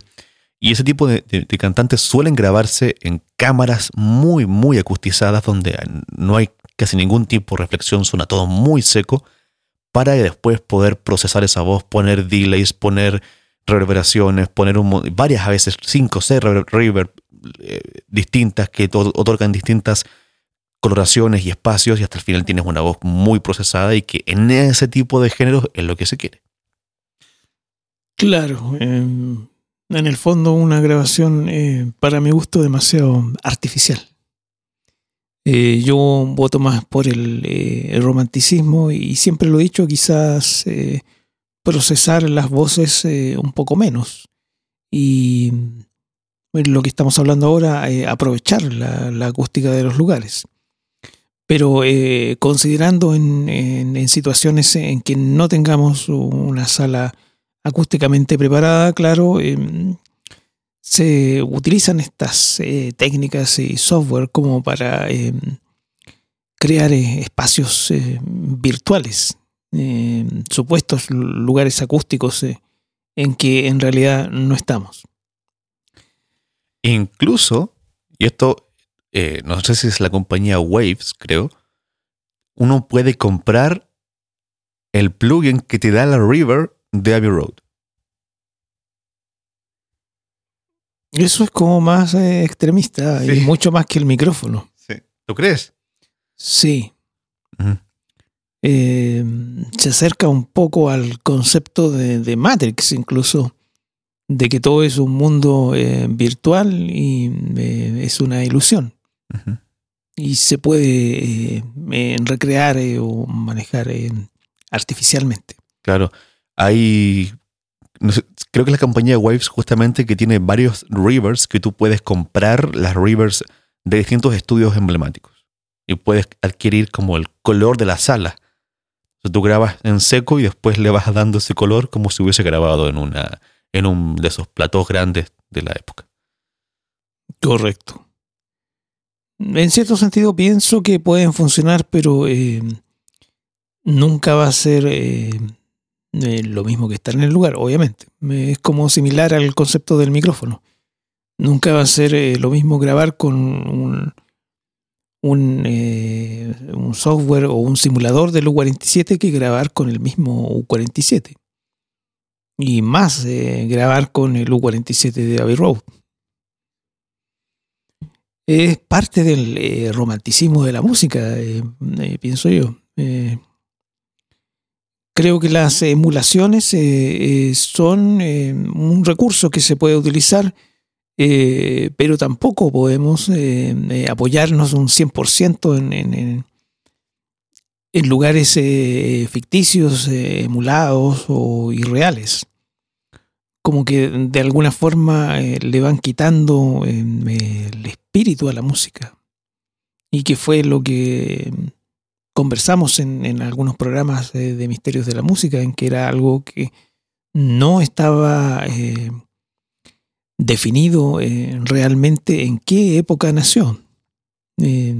Y ese tipo de, de- de cantantes suelen grabarse en cámaras muy, muy acustizadas, donde no hay casi ningún tipo de reflexión, suena todo muy seco, para después poder procesar esa voz, poner delays, poner reverberaciones, poner un, varias a veces, cinco o seis rever- reverb eh, distintas que to- otorgan distintas coloraciones y espacios y hasta el final tienes una voz muy procesada y que en ese tipo de géneros es lo que se quiere. Claro, eh, en el fondo una grabación eh, para mi gusto demasiado artificial. Eh, yo voto más por el, romanticismo y siempre lo he dicho, quizás procesar las voces eh, un poco menos. Y lo que estamos hablando ahora, eh, aprovechar la, acústica de los lugares. Pero eh, considerando en, en- situaciones en que no tengamos una sala acústicamente preparada, claro, eh, se utilizan estas técnicas y software como para crear espacios virtuales, eh, supuestos lugares acústicos eh, en que en realidad no estamos. Incluso, y esto eh, no sé si es la compañía Waves, creo, uno puede comprar el plugin que te da la River de Abbey Road. Eso es como más eh, extremista y Sí. mucho más que el micrófono. ¿Tú crees? Sí. Ujú. Eh, se acerca un poco al concepto de, de Matrix, incluso, de que todo es un mundo eh, virtual y eh, es una ilusión. Y se puede recrear o manejar artificialmente. Claro, hay creo que es la compañía Waves justamente que tiene varios rivers que tú puedes comprar las rivers de distintos estudios emblemáticos y puedes adquirir como el color de la sala. Tú grabas en seco y después le vas dando ese color como si hubiese grabado en una en un de esos platós grandes de la época. Correcto. En cierto sentido pienso que pueden funcionar, pero eh, nunca va a ser eh, eh, lo mismo que estar en el lugar, obviamente. Es como similar al concepto del micrófono. Nunca va a ser lo mismo grabar con un, un, eh, un, software o un simulador del U47 que grabar con el mismo U47. Y más grabar con el U47 de Abbey Road. Es parte del romanticismo de la música, pienso yo Creo que las emulaciones eh, eh, son eh, un recurso que se puede utilizar, pero tampoco podemos apoyarnos un 100% en, en, en, lugares ficticios, emulados o irreales. Como que de alguna forma le van quitando el espíritu a la música. Y que fue lo que conversamos en, algunos programas de, Misterios de la Música, en que era algo que no estaba eh, definido eh, realmente en qué época nació. Eh,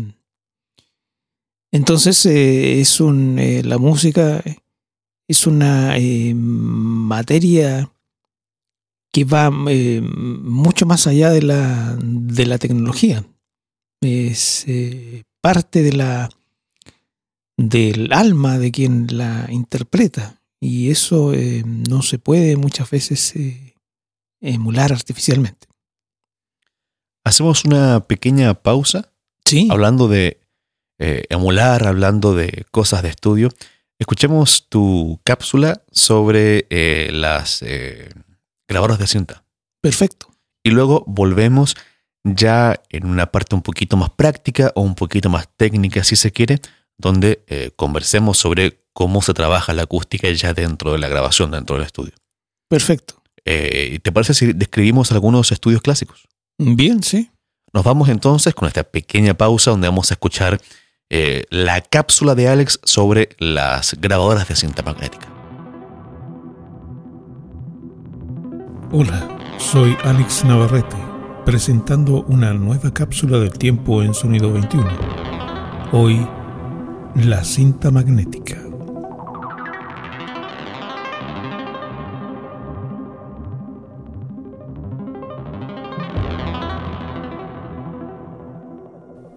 entonces es un, la música es una materia que va mucho más allá de la, de la tecnología. Es parte de la del alma de quien la interpreta. Y eso eh, no se puede muchas veces eh, emular artificialmente. Hacemos una pequeña pausa. Sí. Hablando de eh, emular, hablando de cosas de estudio. Escuchemos tu cápsula sobre las grabadoras de cinta. Perfecto. Y luego volvemos ya en una parte un poquito más práctica o un poquito más técnica, si se quiere, donde eh, conversemos sobre cómo se trabaja la acústica ya dentro de la grabación, dentro del estudio. Perfecto. Eh, ¿Te parece si describimos algunos estudios clásicos? Bien, sí. Nos vamos entonces con esta pequeña pausa donde vamos a escuchar eh, la cápsula de Alex sobre las grabadoras de cinta magnética. Hola, soy Alex Navarrete, presentando una nueva cápsula del tiempo en sonido 21. Hoy la cinta magnética.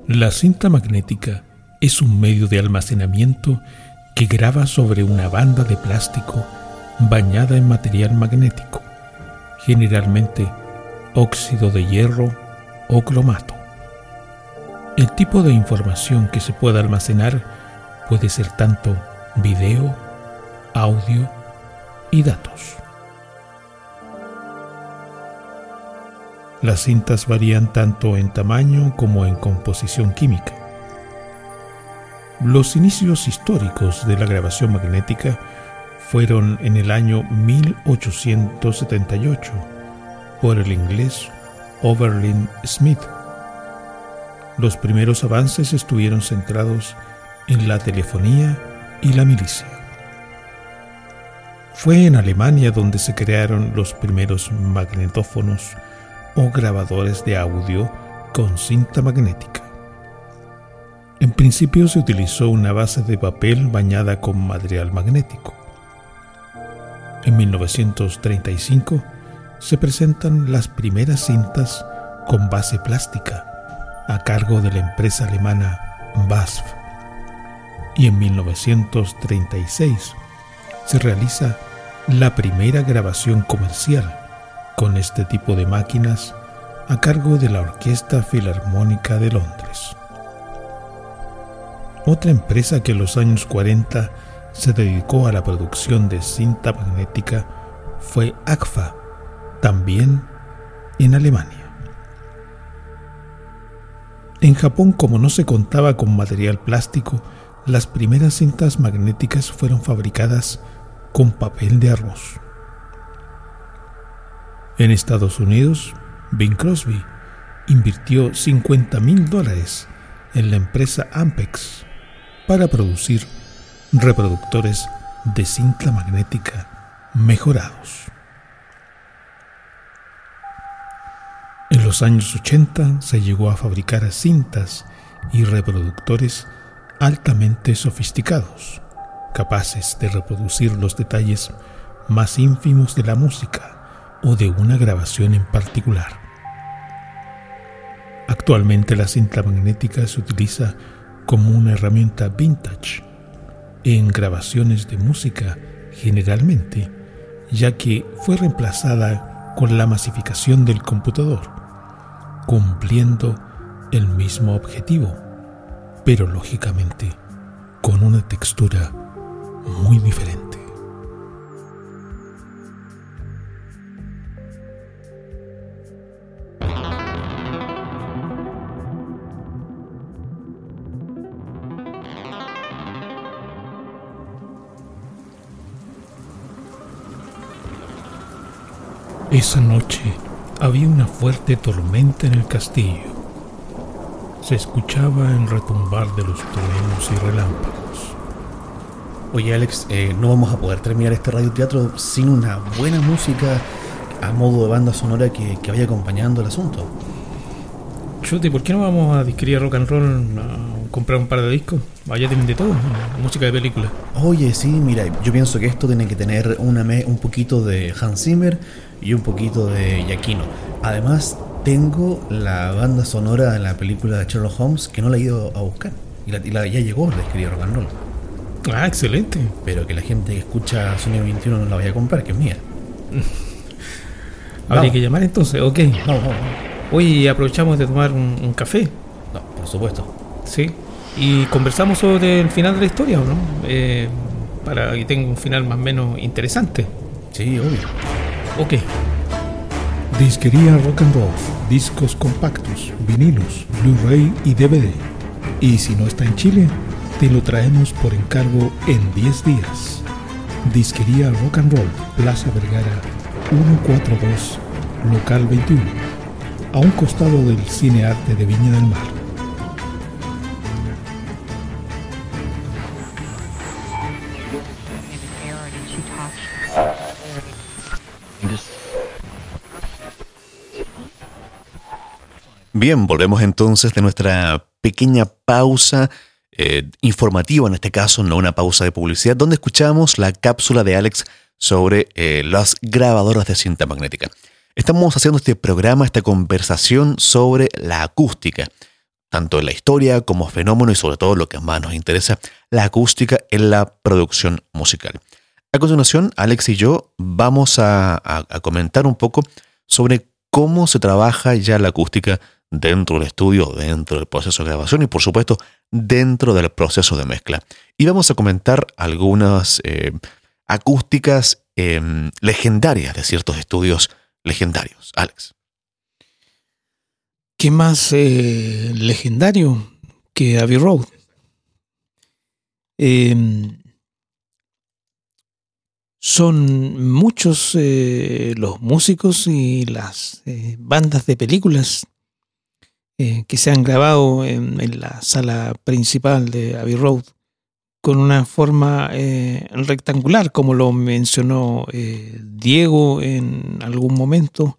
La cinta magnética es un medio de almacenamiento que graba sobre una banda de plástico bañada en material magnético, generalmente óxido de hierro o cromato. El tipo de información que se puede almacenar puede ser tanto video, audio y datos. Las cintas varían tanto en tamaño como en composición química. Los inicios históricos de la grabación magnética fueron en el año 1878 por el inglés Overlin Smith. Los primeros avances estuvieron centrados en la telefonía y la milicia. Fue en Alemania donde se crearon los primeros magnetófonos o grabadores de audio con cinta magnética. En principio se utilizó una base de papel bañada con material magnético. En 1935 se presentan las primeras cintas con base plástica a cargo de la empresa alemana BASF y en 1936 se realiza la primera grabación comercial con este tipo de máquinas a cargo de la Orquesta Filarmónica de Londres. Otra empresa que en los años 40 se dedicó a la producción de cinta magnética fue ACFA, también en Alemania. En Japón, como no se contaba con material plástico, las primeras cintas magnéticas fueron fabricadas con papel de arroz. En Estados Unidos, Bing Crosby invirtió 50 mil dólares en la empresa Ampex para producir reproductores de cinta magnética mejorados. En los años 80 se llegó a fabricar cintas y reproductores altamente sofisticados, capaces de reproducir los detalles más ínfimos de la música o de una grabación en particular. Actualmente la cinta magnética se utiliza como una herramienta vintage en grabaciones de música generalmente, ya que fue reemplazada con la masificación del computador, cumpliendo el mismo objetivo, pero lógicamente con una textura muy diferente. Esa noche había una fuerte tormenta en el castillo. Se escuchaba el retumbar de los truenos y relámpagos. Oye Alex, eh, no vamos a poder terminar este radioteatro sin una buena música a modo de banda sonora que, que vaya acompañando el asunto. Chute, ¿por qué no vamos a disquerir rock and roll comprar un par de discos? Allá tienen de todo, música de película. Oye, sí, mira, yo pienso que esto tiene que tener una un poquito de Hans Zimmer y un poquito de Giacchino. Además, tengo la banda sonora de la película de Sherlock Holmes que no la he ido a buscar. Y, la, ya llegó, la escribí rock and roll. Ah, excelente. Pero que la gente que escucha Sonido 21 no la vaya a comprar, que es mía. Habría que llamar entonces, ok. Vamos, vamos. Hoy aprovechamos de tomar un, un, café. No, por supuesto. Sí. Y conversamos sobre el final de la historia, ¿no? Eh, para que tenga un final más o menos interesante. Sí, obvio. Ok. Disquería Rock and Roll, discos compactos, vinilos, Blu-ray y DVD. Y si no está en Chile, te lo traemos por encargo en 10 días. Disquería Rock and Roll, Plaza Vergara 142, local 21, a un costado del Cine Arte de Viña del Mar. Bien, volvemos entonces de nuestra pequeña pausa eh, informativa, en este caso, no una pausa de publicidad, donde escuchamos la cápsula de Alex sobre eh, las grabadoras de cinta magnética. Estamos haciendo este programa, esta conversación sobre la acústica, tanto en la historia como fenómeno y sobre todo lo que más nos interesa, la acústica en la producción musical. A continuación, Alex y yo vamos a, a comentar un poco sobre cómo se trabaja ya la acústica dentro del estudio, dentro del proceso de grabación y por supuesto dentro del proceso de mezcla. Y vamos a comentar algunas eh, acústicas em, legendarias de ciertos estudios legendarios. Alex. ¿Qué más eh, legendario que Abbey Road? Em, son muchos eh, los músicos y las bandas de películas eh, que se han grabado en, la sala principal de Abbey Road con una forma eh, rectangular, como lo mencionó eh, Diego en algún momento,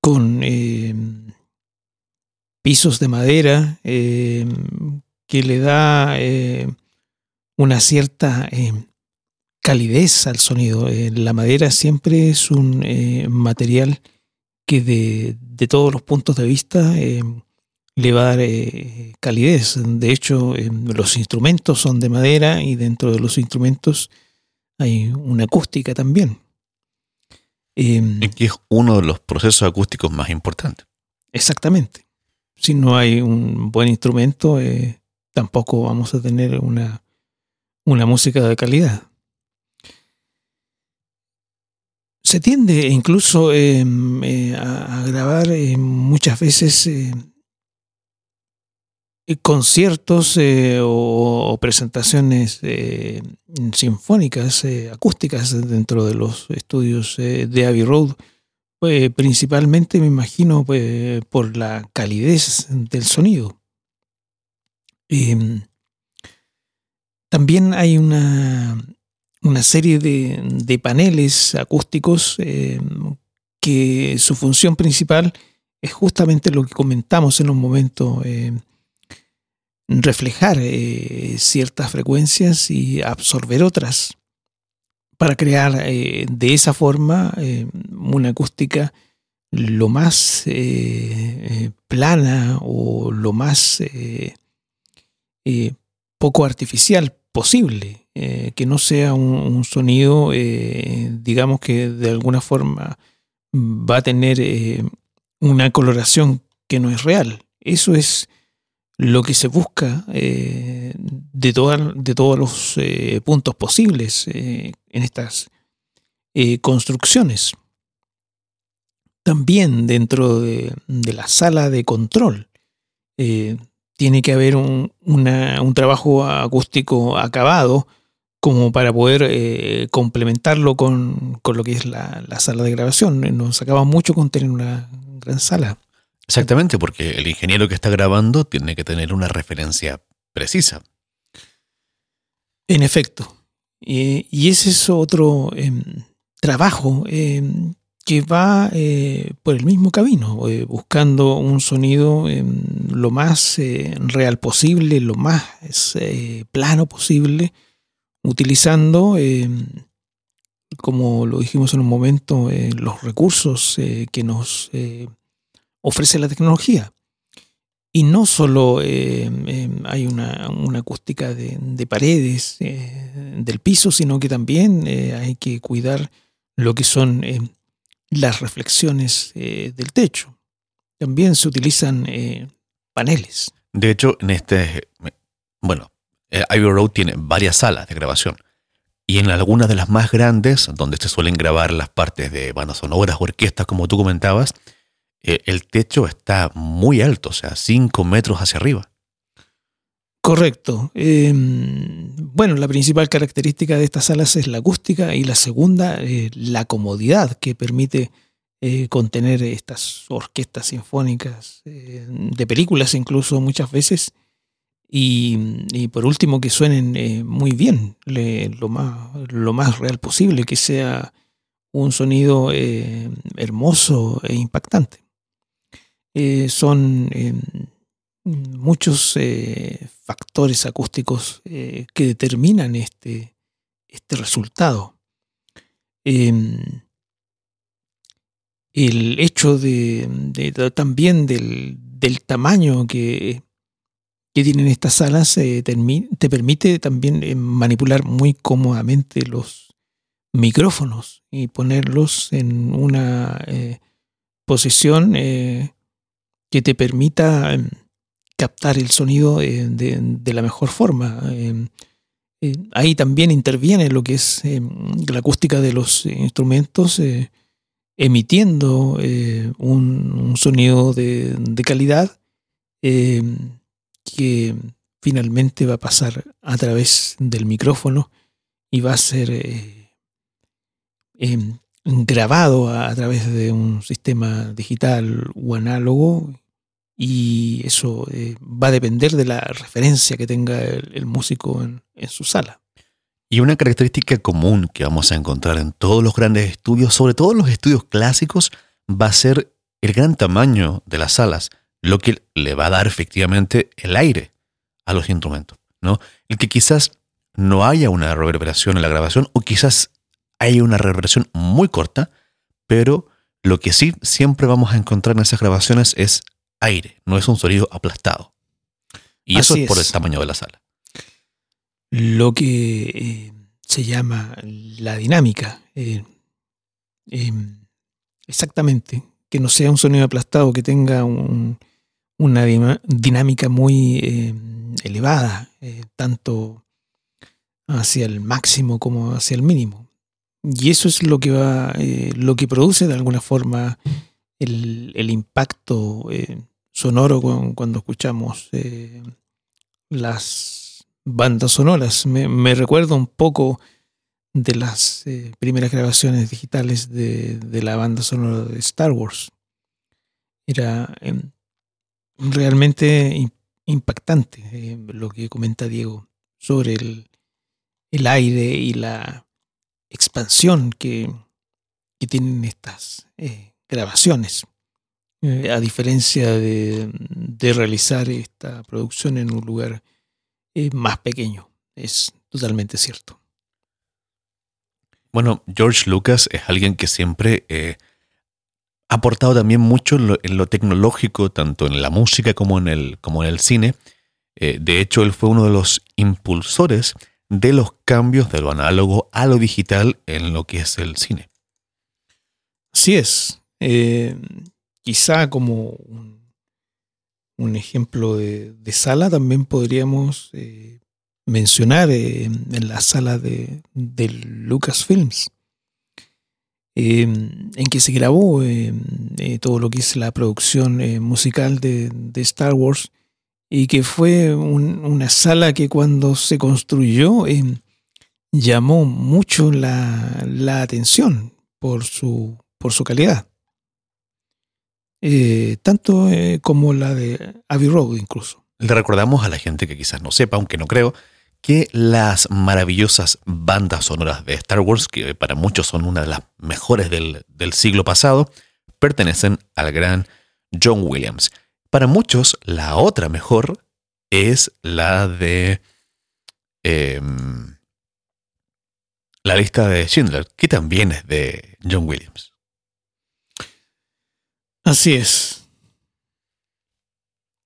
con pisos de madera que le da una cierta calidez al sonido. la madera siempre es un material que de, todos los puntos de vista eh, le va a dar eh, calidez. De hecho, eh, los instrumentos son de madera y dentro de los instrumentos hay una acústica también. y que es uno de los procesos acústicos más importantes. Exactamente. Si no hay un buen instrumento, tampoco vamos a tener una, una música de calidad. Se tiende incluso em, eh, a, grabar eh, muchas veces eh, conciertos o, presentaciones sinfónicas, acústicas dentro de los estudios de Abbey Road, pues, principalmente me imagino pues, por la calidez del sonido. Em, también hay una, una serie de, paneles acústicos eh, que su función principal es justamente lo que comentamos en un momento, eh, reflejar eh, ciertas frecuencias y absorber otras para crear de esa forma una acústica lo más plana o lo más poco artificial posible, eh, que no sea un, sonido, eh, digamos que de alguna forma va a tener eh, una coloración que no es real. Eso es lo que se busca de, de todos los puntos posibles en estas construcciones. También dentro de, la sala de control tiene que haber un, un trabajo acústico acabado como para poder eh, complementarlo con, con, lo que es la, la, sala de grabación. Nos acaba mucho con tener una gran sala. Exactamente, porque el ingeniero que está grabando tiene que tener una referencia precisa. En efecto. y ese es otro em, trabajo em, que va eh, por el mismo camino, eh, buscando un sonido em, lo más eh, real posible, lo más plano posible, utilizando, em, como lo dijimos en un momento, los recursos que nos ofrece la tecnología. Y no solo em, hay una, acústica de, de paredes, del piso, sino que también hay que cuidar lo que son las reflexiones eh, del techo. También se utilizan eh, paneles. De hecho, en este, bueno, eh, Ivy Road tiene varias salas de grabación. Y en algunas de las más grandes, donde se suelen grabar las partes de bandas sonoras o orquestas, como tú comentabas, el techo está muy alto, o sea, 5 metros hacia arriba. Correcto. Em, bueno, la principal característica de estas salas es la acústica y la segunda, eh, la comodidad que permite eh, contener estas orquestas sinfónicas eh, de películas incluso muchas veces. Y, por último, que suenen muy bien, lo, más, lo más real posible, que sea un sonido hermoso e impactante. son em, muchos eh, factores acústicos eh, que determinan este, este resultado. Em, el hecho de, también del, tamaño que, tienen estas salas eh, te, permite también manipular muy cómodamente los micrófonos y ponerlos en una posición que te permita em, captar el sonido eh, de, la mejor forma. Eh, eh, ahí también interviene lo que es la acústica de los instrumentos, emitiendo un, sonido de, calidad que finalmente va a pasar a través del micrófono y va a ser grabado a, través de un sistema digital o análogo y eso eh, va a depender de la referencia que tenga el, músico en, su sala. Y una característica común que vamos a encontrar en todos los grandes estudios, sobre todo en los estudios clásicos, va a ser el gran tamaño de las salas, lo que le va a dar efectivamente el aire a los instrumentos, ¿no? El que quizás no haya una reverberación en la grabación o quizás haya una reverberación muy corta, pero lo que sí siempre vamos a encontrar en esas grabaciones es aire, no es un sonido aplastado. Y eso es por el tamaño de la sala. Lo que eh, se llama la dinámica. Eh, em, exactamente. Que no sea un sonido aplastado, que tenga una dinámica muy em, elevada, eh, tanto hacia el máximo como hacia el mínimo. y eso es lo que va, eh, lo que produce de alguna forma el, el impacto eh, sonoro cuando, escuchamos eh, las bandas sonoras. Me, recuerdo un poco de las primeras grabaciones digitales de, de, la banda sonora de Star Wars. Era em, realmente impactante lo que comenta Diego sobre el, el aire y la expansión que, tienen estas eh, grabaciones, eh, a diferencia de, realizar esta producción en un lugar eh, más pequeño. Es totalmente cierto. Bueno, George Lucas es alguien que siempre ha aportado también mucho en lo, tecnológico, tanto en la música como en el, como en el cine. de hecho, él fue uno de los impulsores de los cambios de lo análogo a lo digital en lo que es el cine. Así es. Eh, quizá como un, ejemplo de, sala también podríamos eh, mencionar eh, en la sala de, Lucasfilms, en que se grabó todo lo que es la producción musical de, Star Wars y que fue una sala que cuando se construyó eh, llamó mucho la, atención por su, por su calidad. Eh, tanto eh, como la de Abbey Road incluso. Le recordamos a la gente que quizás no sepa, aunque no creo, que las maravillosas bandas sonoras de Star Wars, que para muchos son una de las mejores del, siglo pasado, pertenecen al gran John Williams. Para muchos, la otra mejor es la de em, la lista de Schindler, que también es de John Williams. Así es.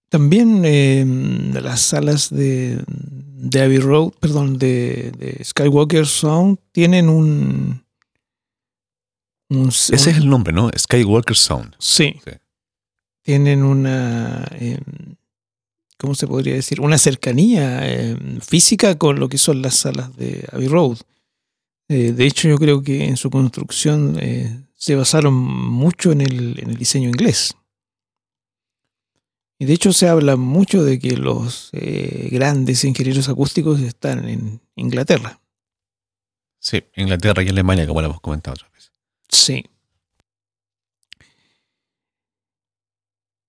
También em, las salas de, de Abbey Road, perdón, de, Skywalker Sound tienen un, Ese es el nombre, ¿no? Skywalker Sound. sí tienen una, em, ¿cómo se podría decir? Una cercanía em, física con lo que son las salas de Abbey Road. Eh, de hecho, yo creo que en su construcción eh, se basaron mucho en el, en el, diseño inglés. Y de hecho se habla mucho de que los eh, grandes ingenieros acústicos están en Inglaterra. Sí, Inglaterra y Alemania, como lo hemos comentado otras veces. Sí.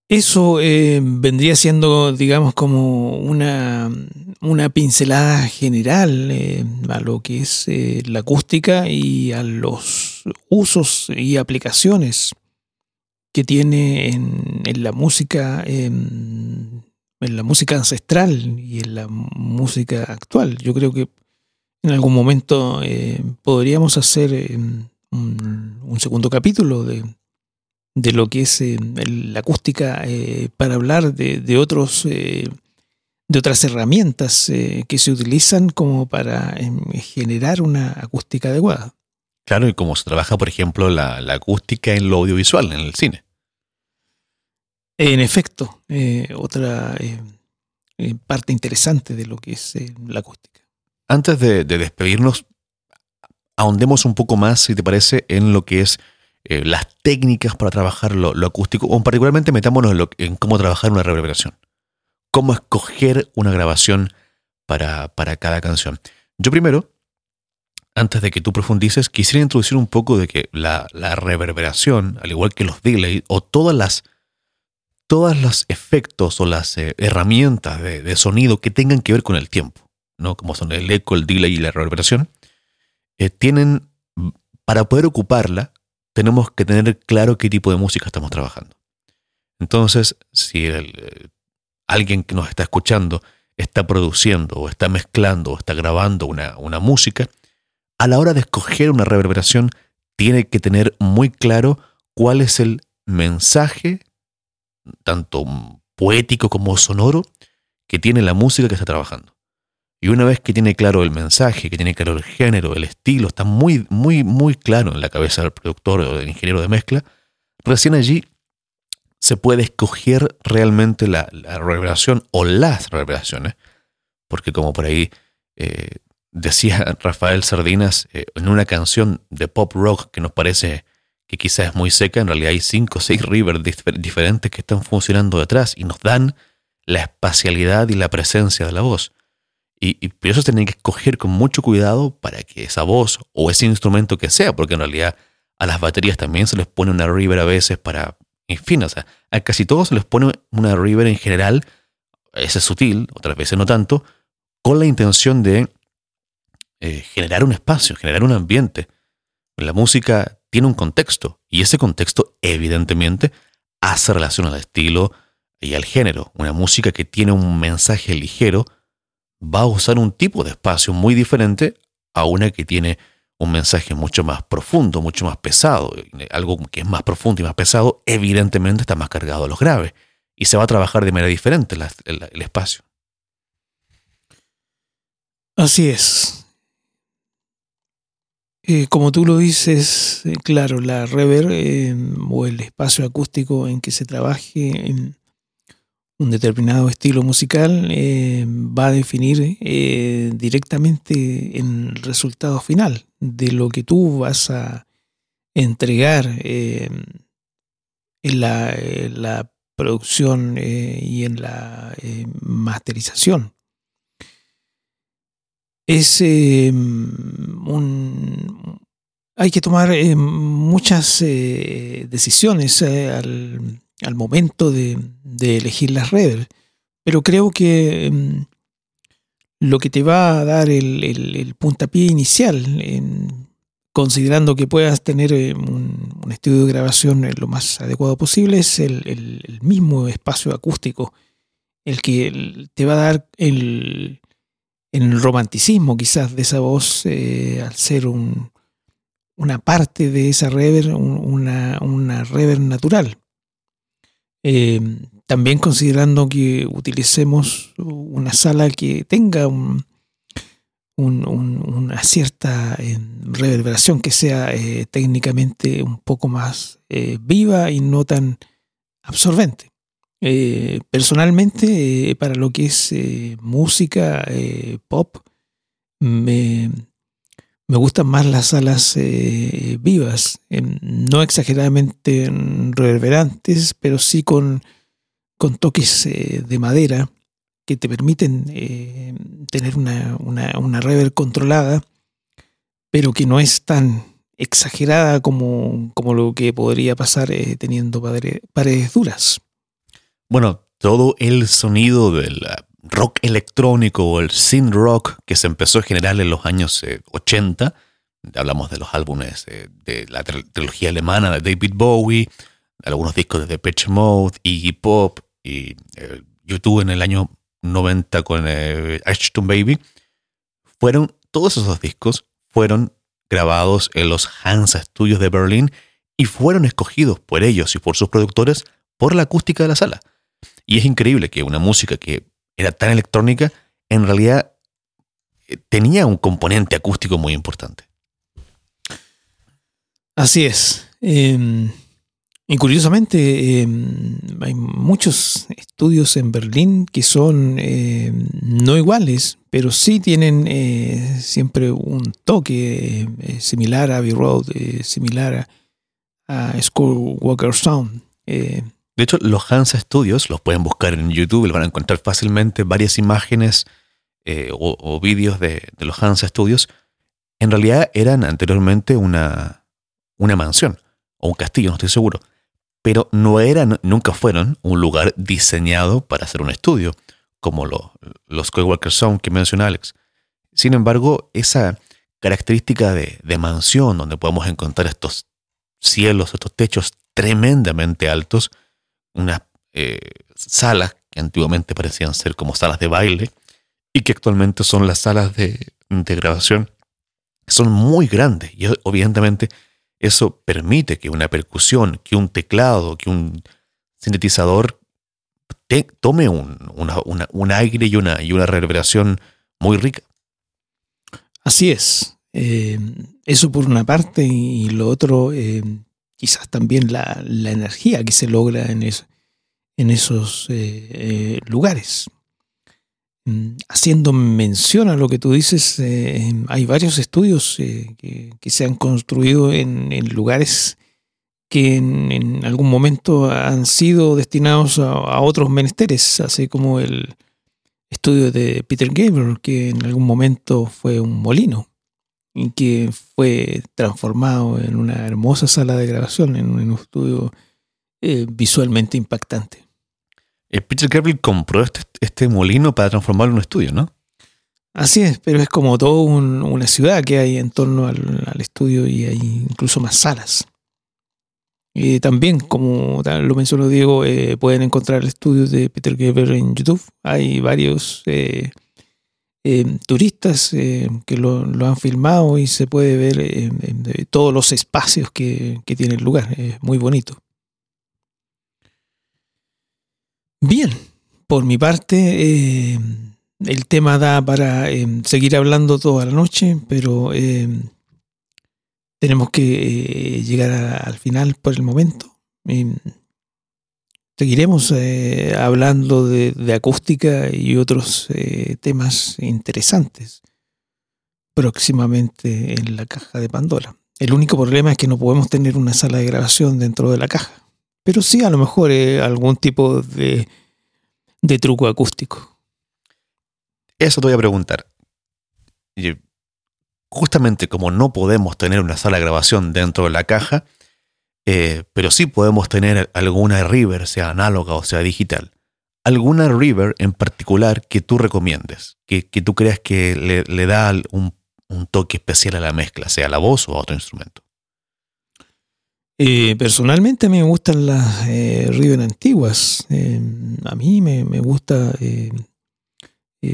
Eso eh, vendría siendo, digamos, como una, una pincelada general eh, a lo que es eh, la acústica y a los usos y aplicaciones que tiene en, la música, en la música ancestral y en la música actual. Yo creo que en algún momento podríamos hacer un segundo capítulo de, de lo que es eh, la acústica eh, para hablar de, otros eh, de otras herramientas que se utilizan como para em, generar una acústica adecuada. Claro, y cómo se trabaja, por ejemplo, la, acústica en lo audiovisual, en el cine. En efecto, otra parte interesante de lo que es la acústica. Antes de, de despedirnos, ahondemos un poco más, si te parece, en lo que es eh, las técnicas para trabajar lo, acústico, o particularmente metámonos en, cómo trabajar una reverberación, cómo escoger una grabación para, cada canción. Yo primero, antes de que tú profundices, quisiera introducir un poco de que la, reverberación, al igual que los delays o todas las todos los efectos o las eh, herramientas de, sonido que tengan que ver con el tiempo, ¿no? como son el eco, el delay y la reverberación, eh, tienen, para poder ocuparla, tenemos que tener claro qué tipo de música estamos trabajando. Entonces, si eh, alguien que nos está escuchando está produciendo o está mezclando o está grabando una, una música, a la hora de escoger una reverberación tiene que tener muy claro cuál es el mensaje, tanto poético como sonoro, que tiene la música que está trabajando. Y una vez que tiene claro el mensaje, que tiene claro el género, el estilo, está muy, muy, muy claro en la cabeza del productor o del ingeniero de mezcla, recién allí se puede escoger realmente la, reverberación o las reverberaciones, porque como por ahí eh, decía Rafael Sardinas eh, en una canción de pop rock que nos parece que quizás es muy seca, en realidad hay cinco o seis rivers diferentes que están funcionando detrás y nos dan la espacialidad y la presencia de la voz. Y, y por eso tienen que escoger con mucho cuidado para que esa voz o ese instrumento que sea, porque en realidad a las baterías también se les pone una river a veces para, en fin, o sea, a casi todos se les pone una river en general, ese es sutil, otras veces no tanto, con la intención de eh, generar un espacio, generar un ambiente. La música tiene un contexto y ese contexto evidentemente hace relación al estilo y al género. Una música que tiene un mensaje ligero va a usar un tipo de espacio muy diferente a una que tiene un mensaje mucho más profundo, mucho más pesado. Algo que es más profundo y más pesado, evidentemente está más cargado a los graves. Y se va a trabajar de manera diferente el, espacio. Así es. Eh, como tú lo dices, eh, claro, la rever eh, o el espacio acústico en que se trabaje en un determinado estilo musical va a definir directamente el resultado final de lo que tú vas a entregar eh, en, la, producción eh, y en la eh, masterización. Es un, hay que tomar muchas decisiones al, momento de, elegir las redes, pero creo que em, lo que te va a dar el, puntapié inicial, considerando que puedas tener eh, un, estudio de grabación lo más adecuado posible, es el, mismo espacio acústico, el que te va a dar el, romanticismo quizás de esa voz eh, al ser una parte de esa rever, una, una rever natural. Eh, también considerando que utilicemos una sala que tenga una cierta eh, reverberación, que sea técnicamente un poco más viva y no tan absorbente. Personalmente, para lo que es música pop, me, me, gustan más las salas vivas, no exageradamente reverberantes, pero sí con con toques eh, de madera que te permiten eh, tener una, una, controlada, pero que no es tan exagerada como, como lo que podría pasar eh, teniendo paredes duras. Bueno, todo el sonido del rock electrónico o el synth rock que se empezó a generar en los años 80, hablamos de los álbumes de la trilogía alemana de David Bowie, algunos discos de Depeche Mode, Iggy Pop, y eh, YouTube en el año 90 con eh, Ashton Baby, fueron, todos esos discos fueron grabados en los Hansa Studios de Berlín y fueron escogidos por ellos y por sus productores por la acústica de la sala. Y es increíble que una música que era tan electrónica, en realidad eh, tenía un componente acústico muy importante. Así es. Em, y curiosamente, em, hay muchos estudios en Berlín que son em, no iguales, pero sí tienen eh, siempre un toque eh, similar a Abbey Road, similar a, a School Walker Sound. De hecho, los Hansa Studios los pueden buscar en YouTube, van a encontrar fácilmente varias imágenes o, vídeos de, de, los Hansa Studios. En realidad eran anteriormente una, una mansión o un castillo, no estoy seguro pero no eran, nunca fueron un lugar diseñado para hacer un estudio, como los Coworker Sound que menciona Alex. Sin embargo, esa característica de, mansión, donde podemos encontrar estos cielos, estos techos tremendamente altos, unas eh, salas que antiguamente parecían ser como salas de baile y que actualmente son las salas de, de grabación, son muy grandes y obviamente eso permite que una percusión, que un teclado, que un sintetizador tome un, aire y una, y una reverberación muy rica. Así es. Eh, eso por una parte y lo otro, eh, quizás también la, energía que se logra en, esos eh, lugares. Mm, haciendo mención a lo que tú dices, eh, hay varios estudios eh, que, se han construido en, lugares que en, algún momento han sido destinados a, otros menesteres, así como el estudio de Peter Gabriel, que en algún momento fue un molino y que fue transformado en una hermosa sala de grabación, en un estudio eh, visualmente impactante. Eh, Peter Gabriel compró este, este, molino para transformarlo en un estudio, ¿no? Así es, pero es como toda una ciudad que hay en torno al, estudio y hay incluso más salas. Y también, como lo mencionó Diego, eh, pueden encontrar el estudio de Peter Gabriel en YouTube. Hay varios eh, turistas que lo, han filmado y se puede ver todos los espacios que, tiene el lugar. Es muy bonito. Bien, por mi parte, eh, el tema da para eh, seguir hablando toda la noche, pero eh, tenemos que llegar al final por el momento. Seguiremos hablando de, acústica y otros temas interesantes próximamente en la caja de Pandora. El único problema es que no podemos tener una sala de grabación dentro de la caja. Pero sí, a lo mejor eh, algún tipo de, de truco acústico. Eso te voy a preguntar. Justamente como no podemos tener una sala de grabación dentro de la caja, eh, pero sí podemos tener alguna river, sea análoga o sea digital. ¿Alguna river en particular que tú recomiendes? Que, tú creas que le, da un, un, toque especial a la mezcla, sea la voz o a otro instrumento. Eh, personalmente me gustan las eh, Riven antiguas. A mí me, gusta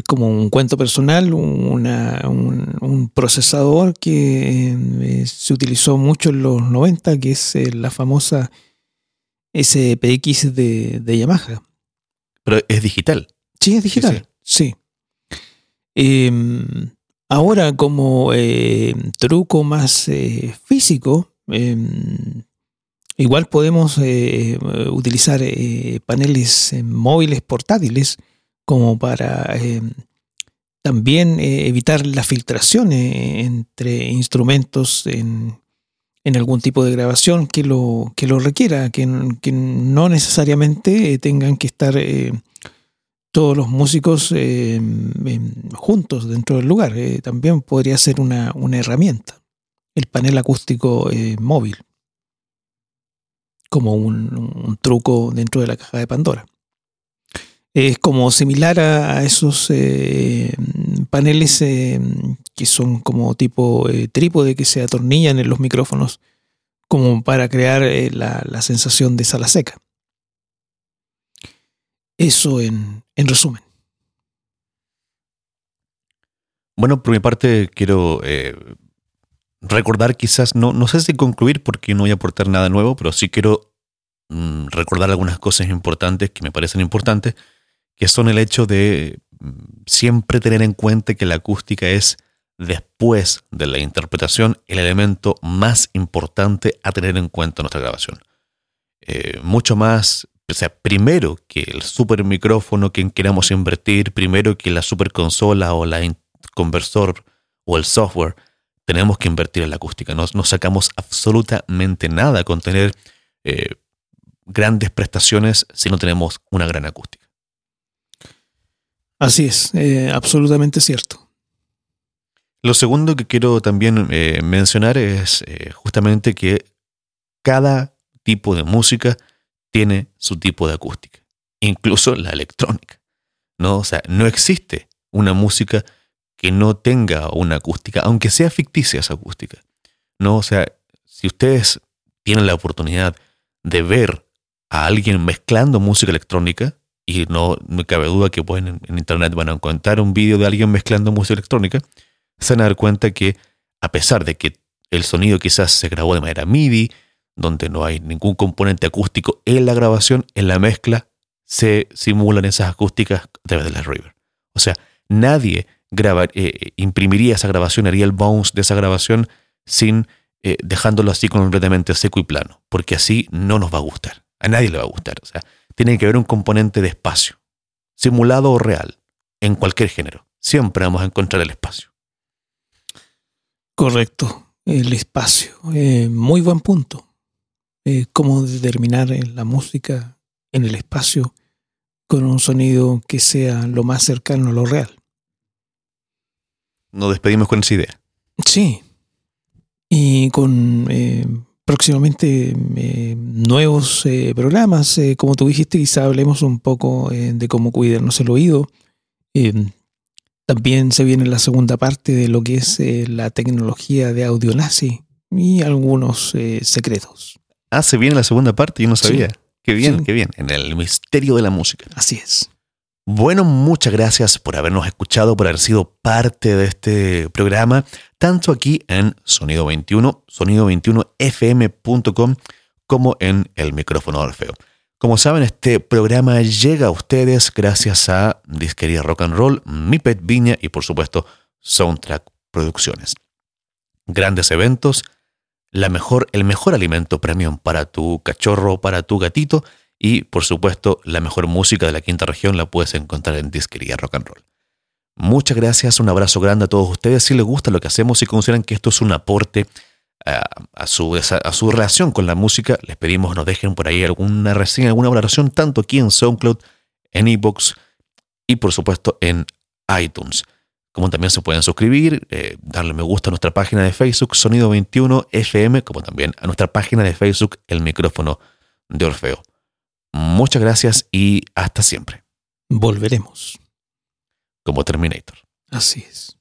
como un cuento personal, un, procesador que se utilizó mucho en los 90, que es la famosa SPX de, Yamaha. Pero es digital. Sí, es digital. Sí. Em, ahora, como truco más físico, em, Igual podemos eh, utilizar eh, paneles eh, móviles portátiles como para también evitar la filtración entre instrumentos en, algún tipo de grabación que lo, que lo requiera, que, no necesariamente tengan que estar todos los músicos juntos dentro del lugar. también podría ser una, una herramienta, el panel acústico móvil como un, truco dentro de la caja de Pandora. Es como similar a, esos eh, paneles eh, que son como tipo eh, trípode que se atornillan en los micrófonos como para crear la, sensación de sala seca. Eso en, resumen. Bueno, por mi parte quiero recordar quizás, no, no sé si concluir porque no voy a aportar nada nuevo, pero sí quiero mm, recordar algunas cosas importantes que me parecen importantes, que son el hecho de mm, siempre tener en cuenta que la acústica es, después de la interpretación, el elemento más importante a tener en cuenta en nuestra grabación. Eh, mucho más, o sea, primero que el super micrófono que queramos invertir, primero que la super consola o la conversor o el software, tenemos que invertir en la acústica. No, sacamos absolutamente nada con tener eh, grandes prestaciones si no tenemos una gran acústica. Así es, eh, absolutamente cierto. Lo segundo que quiero también eh, mencionar es justamente que cada tipo de música tiene su tipo de acústica, incluso la electrónica. ¿no? O sea, no existe una música que no tenga una acústica, aunque sea ficticia esa acústica. No, o sea, si ustedes tienen la oportunidad de ver a alguien mezclando música electrónica, y no me cabe duda que pueden en internet van a encontrar un vídeo de alguien mezclando música electrónica, se van a dar cuenta que a pesar de que el sonido quizás se grabó de manera MIDI, donde no hay ningún componente acústico en la grabación, en la mezcla se simulan esas acústicas a través de la river. O sea, nadie grabar, eh, imprimiría esa grabación, haría el bounce de esa grabación sin eh, dejándolo así completamente seco y plano, porque así no nos va a gustar. A nadie le va a gustar. O sea, tiene que haber un componente de espacio, simulado o real. en cualquier género. Siempre vamos a encontrar el espacio. Correcto, el espacio. Eh, muy buen punto. Eh, cómo determinar la música en el espacio con un sonido que sea lo más cercano a lo real. Nos despedimos con esa idea. Sí. Y con eh, próximamente eh, nuevos eh, programas. Eh, como tú dijiste, quizá hablemos un poco de cómo cuidarnos el oído. También se viene la segunda parte de lo que es la tecnología de audio nazi y algunos secretos. Ah, se viene la segunda parte, yo no Sí. sabía. Qué bien, Sí. qué bien. En el misterio de la música. Así es. Bueno, muchas gracias por habernos escuchado, por haber sido parte de este programa, tanto aquí en Sonido 21, sonido21fm.com, como en el micrófono Orfeo. Como saben, este programa llega a ustedes gracias a Disquería Rock and Roll, Mi Pet Viña y por supuesto Soundtrack Producciones. Grandes eventos, la mejor, el mejor alimento premium para tu cachorro, para tu gatito y por supuesto la mejor música de la quinta región la puedes encontrar en Disquería Rock and Roll. Muchas gracias, un abrazo grande a todos ustedes. Si les gusta lo que hacemos y consideran que esto es un aporte a, su, a su relación con la música, les pedimos nos dejen por ahí alguna reseña, alguna valoración, tanto aquí en SoundCloud, en iBox y por supuesto en iTunes. Como también se pueden suscribir, eh, darle me gusta a nuestra página de Facebook Sonido 21 FM, como también a nuestra página de Facebook El Micrófono de Orfeo. Muchas gracias y hasta siempre, Volveremos. como Terminator. Así es.